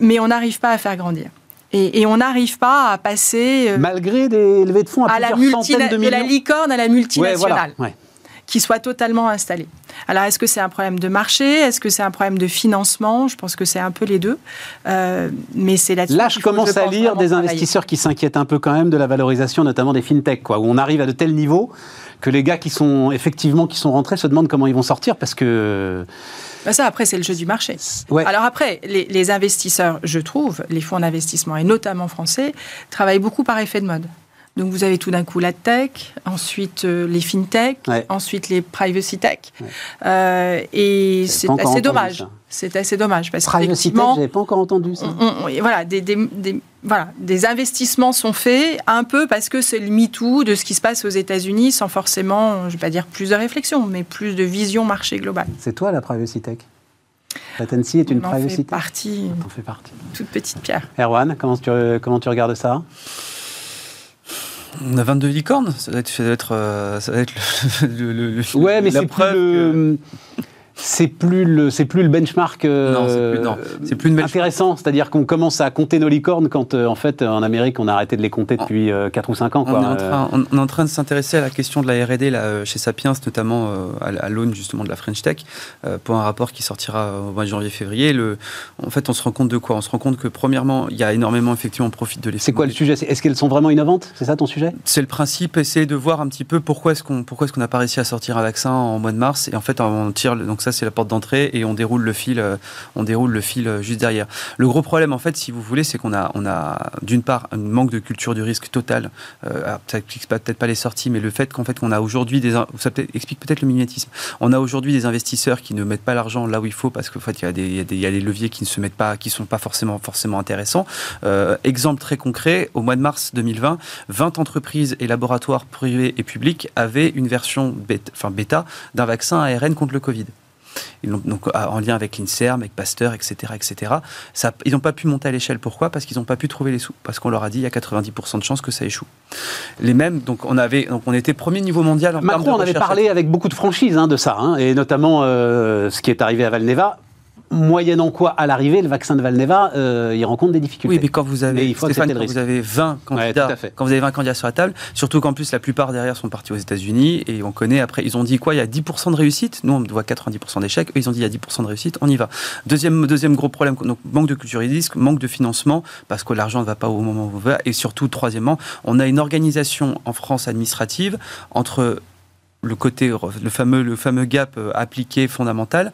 mais on n'arrive pas à faire grandir. Et, et on n'arrive pas à passer euh, Malgré des levées de fonds à, à la plusieurs multina- centaines de de, millions. la licorne à la Ouais, multinationale voilà. ouais. Qui soit totalement installée. Alors, est-ce que c'est un problème de marché? Est-ce que c'est un problème de financement? Je pense que c'est un peu les deux. Euh, mais c'est là-dessus. Là, je commence à lire des travailler. investisseurs qui s'inquiètent un peu quand même de la valorisation, notamment des fintech, quoi, où on arrive à de tels niveaux que les gars qui sont effectivement qui sont rentrés se demandent comment ils vont sortir parce que Bah, ça, après, c'est le jeu du marché. ouais. Alors après, les, les investisseurs, je trouve, les fonds d'investissement, et notamment français, travaillent beaucoup par effet de mode. Donc vous avez tout d'un coup la tech, ensuite euh, les fintech, Ouais. ensuite les privacy tech. Ouais. Euh, et c'est assez dommage. C'est assez dommage parce privacy tech, qu'effectivement, j'avais pas encore entendu ça. on- on- et voilà, des, des- des- voilà, des investissements sont faits un peu parce que c'est le MeToo de ce qui se passe aux États-Unis sans forcément, je ne vais pas dire plus de réflexion, mais plus de vision marché global. C'est toi la privacy tech? Latency est une on en privacy fait tech? partie, T'en fais partie. toute petite pierre. Erwan, comment tu, comment tu regardes ça? On a 22 licornes, ça doit être, ça doit être, euh, ça doit être le, le- le- Ouais, mais la c'est plus preuve que- le. C'est plus le, c'est plus le benchmark euh, Non, c'est plus- plus intéressant. C'est-à-dire qu'on commence à compter nos licornes quand, euh, en fait, en Amérique, on a arrêté de les compter depuis 4 ou 5 ans. On est, en Euh, train, on, on est en train de s'intéresser à la question de la R&D là, euh, chez Sapiens, notamment euh, à, l'aune justement de la French Tech, euh, pour un rapport qui sortira au mois de janvier-février. Le- En fait, on se rend compte de quoi? On se rend compte que premièrement, il y a énormément effectivement profit de l'effet. c'est quoi le sujet? Est-ce qu'elles sont vraiment innovantes? C'est ça ton sujet? C'est le principe, essayer de voir un petit peu pourquoi est-ce qu'on pourquoi est-ce qu'on n'a pas réussi à sortir un vaccin en mois de mars et en fait on tire donc ça c'est la porte d'entrée et on déroule le fil euh, euh, juste derrière. Le gros problème en fait si vous voulez c'est qu'on a on d'une part un manque de culture du risque total. Euh, ça explique peut-être pas les sorties mais le fait qu'en fait qu'on a aujourd'hui des ça explique peut-être le. On a aujourd'hui des investisseurs qui ne mettent pas l'argent là où il faut parce qu'en fait il y a des il y leviers qui ne se mettent pas qui sont pas forcément forcément intéressants. Exemple très concret, au mois de mars 2020, 20 entreprises et laboratoires privés et publics avaient une version bêta, bêta d'un vaccin ARN contre le Covid. Ils donc, en lien avec l'INSERM, avec Pasteur, etc. etc. Ça, ils n'ont pas pu monter à l'échelle. Pourquoi? Parce qu'ils n'ont pas pu trouver les sous. Parce qu'on leur a dit il y a 90% de chances que ça échoue. Les mêmes, donc on, avait, donc on était premier niveau mondial en Macron de en avait parlé avec beaucoup de franchise hein, de ça, hein, et notamment euh, ce qui est arrivé à Valneva. Moyennant quoi, à l'arrivée, le vaccin de Valneva, euh, il rencontre des difficultés. Oui, mais quand vous avez, il faut Stéphane, quand vous avez 20 candidats, quand vous avez 20 candidats sur la table, surtout qu'en plus la plupart derrière sont partis aux États-Unis et on connaît après, ils ont dit quoi Il y a 10% de réussite? Nous, on voit 90% d'échecs. Eux, ils ont dit il y a 10% de réussite. On y va. Deuxième, deuxième gros problème, donc manque de culture et risque, manque de financement parce que l'argent ne va pas au moment où on va. Et surtout, troisièmement, on a une organisation en France administrative entre le côté, le fameux, le fameux gap appliqué fondamental,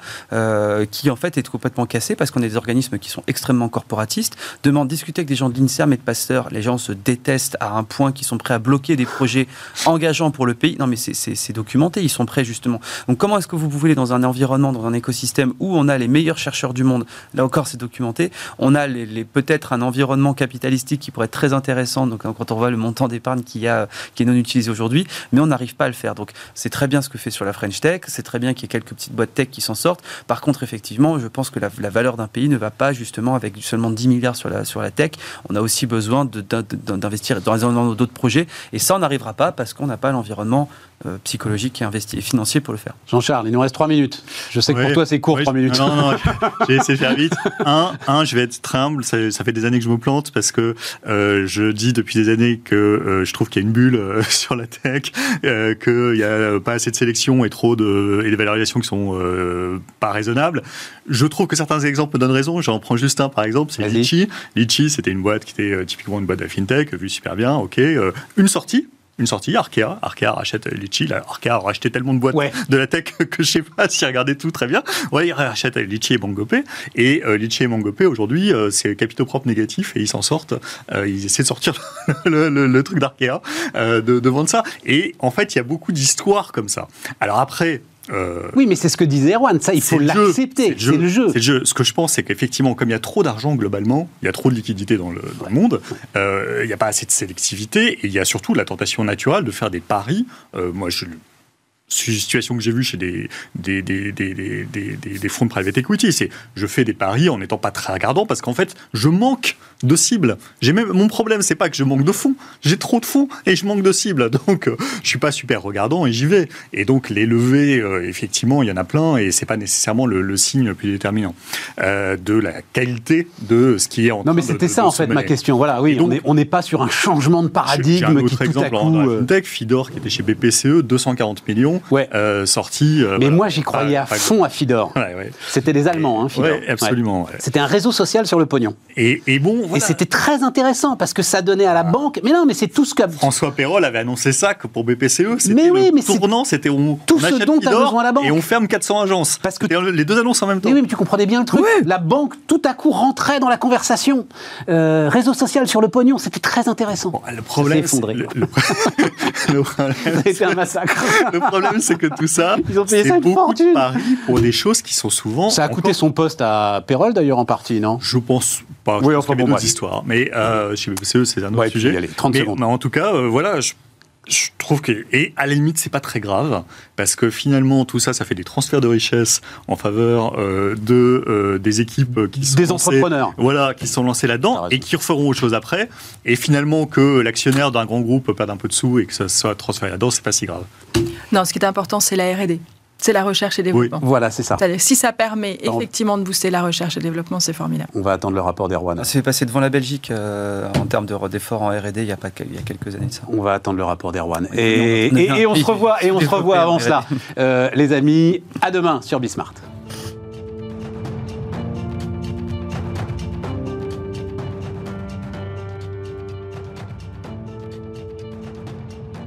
qui en fait est complètement cassé parce qu'on a des organismes qui sont extrêmement corporatistes. Demande discuter avec des gens de l'INSERM et de Pasteur, les gens se détestent à un point qu'ils sont prêts à bloquer des projets engageants pour le pays. Non, mais c'est documenté, ils sont prêts justement. Donc comment est-ce que vous voulez dans un environnement, dans un écosystème où on a les meilleurs chercheurs du monde, là encore c'est documenté, on a les, peut-être un environnement capitalistique qui pourrait être très intéressant, donc quand on voit le montant d'épargne qui, a, qui est non utilisé aujourd'hui, mais on n'arrive pas à le faire. Donc c'est très bien ce que fait sur la French Tech, c'est très bien qu'il y ait quelques petites boîtes tech qui s'en sortent. Par contre, effectivement, je pense que la, valeur d'un pays ne va pas justement avec seulement 10 milliards sur la, sur la tech. On a aussi besoin d'investir dans d'autres projets. Et ça, on n'arrivera pas parce qu'on n'a pas l'environnement psychologique et, investi, et financier pour le faire. Jean-Charles, il nous reste 3 minutes. Je sais que pour toi, c'est court, 3 minutes. Non, non, j'ai essayé de faire vite. Un, un, je vais être très humble. Ça, fait des années que je me plante parce que euh, je dis depuis des années que euh, je trouve qu'il y a une bulle sur la tech, qu'il n'y a pas assez de sélection et trop de, et des valorisations qui sont pas raisonnables. Je trouve que certains exemples me donnent raison. J'en prends juste un, par exemple, c'est Litchi. Litchi, c'était une boîte qui était typiquement une boîte de fintech, vue super bien, ok. une sortie, une sortie, Arkea. Arkea rachète Litchi. Arkea a racheté tellement de boîtes de la tech que je sais pas si regardez tout très bien. Ouais, il rachète Litchi et Mangopé. Et euh, Litchi et Mangopé, aujourd'hui, euh, c'est capitaux propres négatifs et ils s'en sortent. Euh, ils essaient de sortir le, truc d'Arkea, de, de vendre ça. Et en fait, il y a beaucoup d'histoires comme ça. Alors après, euh, oui, mais c'est ce que disait Erwan, ça, il faut l'accepter. C'est le, jeu. C'est le jeu. Ce que je pense, c'est qu'effectivement, comme il y a trop d'argent globalement, il y a trop de liquidité dans le, monde, euh, il n'y a pas assez de sélectivité, et il y a surtout la tentation naturelle de faire des paris. Euh, moi, je situation que j'ai vue chez des, des, des, des, des fonds de private equity. C'est je fais des paris en n'étant pas très regardant parce qu'en fait, je manque de cibles. J'ai même mon problème, c'est pas que je manque de fonds, j'ai trop de fonds et je manque de cibles. Donc, euh, je suis pas super regardant et j'y vais. Et donc, les levées, euh, effectivement, il y en a plein et c'est pas nécessairement le, signe le plus déterminant euh, de la qualité de ce qui est en Non, mais c'était ça en fait ma question. Voilà, oui, on n'est pas sur un changement de paradigme. J'ai un autre qui, exemple tout à coup, en, Fidor qui était chez BPCE, 240 millions ouais. Euh, sorti. Euh, Mais moi, j'y croyais à fond à Fidor. C'était des Allemands, hein, Fidor. absolument. C'était un réseau social sur le pognon. Et, et bon, Et c'était très intéressant parce que ça donnait à la banque. Mais non, mais c'est tout ce que. François Perrol avait annoncé ça que pour BPCE. Mais oui, mais tournant, c'était on, tout ce dont a besoin la banque. Et on ferme 400 agences. Parce que les deux annonces en même temps. Mais oui, mais tu comprenais bien le truc. La banque, tout à coup, rentrait dans la conversation. Euh, réseau social sur le pognon, c'était très intéressant. le problème, effondré. Le, le, c'était un massacre. le problème, c'est que tout ça, une fortune. De paris pour des choses qui sont souvent. Ça a coûté son poste à Perrol d'ailleurs en partie, non? Je pense pas. Oui, enfin bon, d'autres histoires. Mais euh, chez BPCE, c'est un autre sujet. Allez, 30 mais, secondes. Mais en tout cas, euh, voilà. Je, je trouve que et à la limite c'est pas très grave parce que finalement tout ça ça fait des transferts de richesse en faveur euh, de euh, des équipes qui sont des entrepreneurs voilà qui sont lancés là-dedans et qui referont autre chose après et finalement que l'actionnaire d'un grand groupe perde un peu de sous et que ça soit transféré là-dedans c'est pas si grave. Non, ce qui est important c'est la R&D. C'est la recherche et développement. Voilà, c'est ça. Si ça permet effectivement de booster la recherche et développement, c'est formidable. On va attendre le rapport d'Erwan. Ça s'est passé devant la Belgique euh, en termes d'efforts en R&D il y a pas il y a quelques années. Ça. On va attendre le rapport d'Erwan. Et, on, se revoit et on se revoit avant cela, euh, les amis. À demain sur Bismart.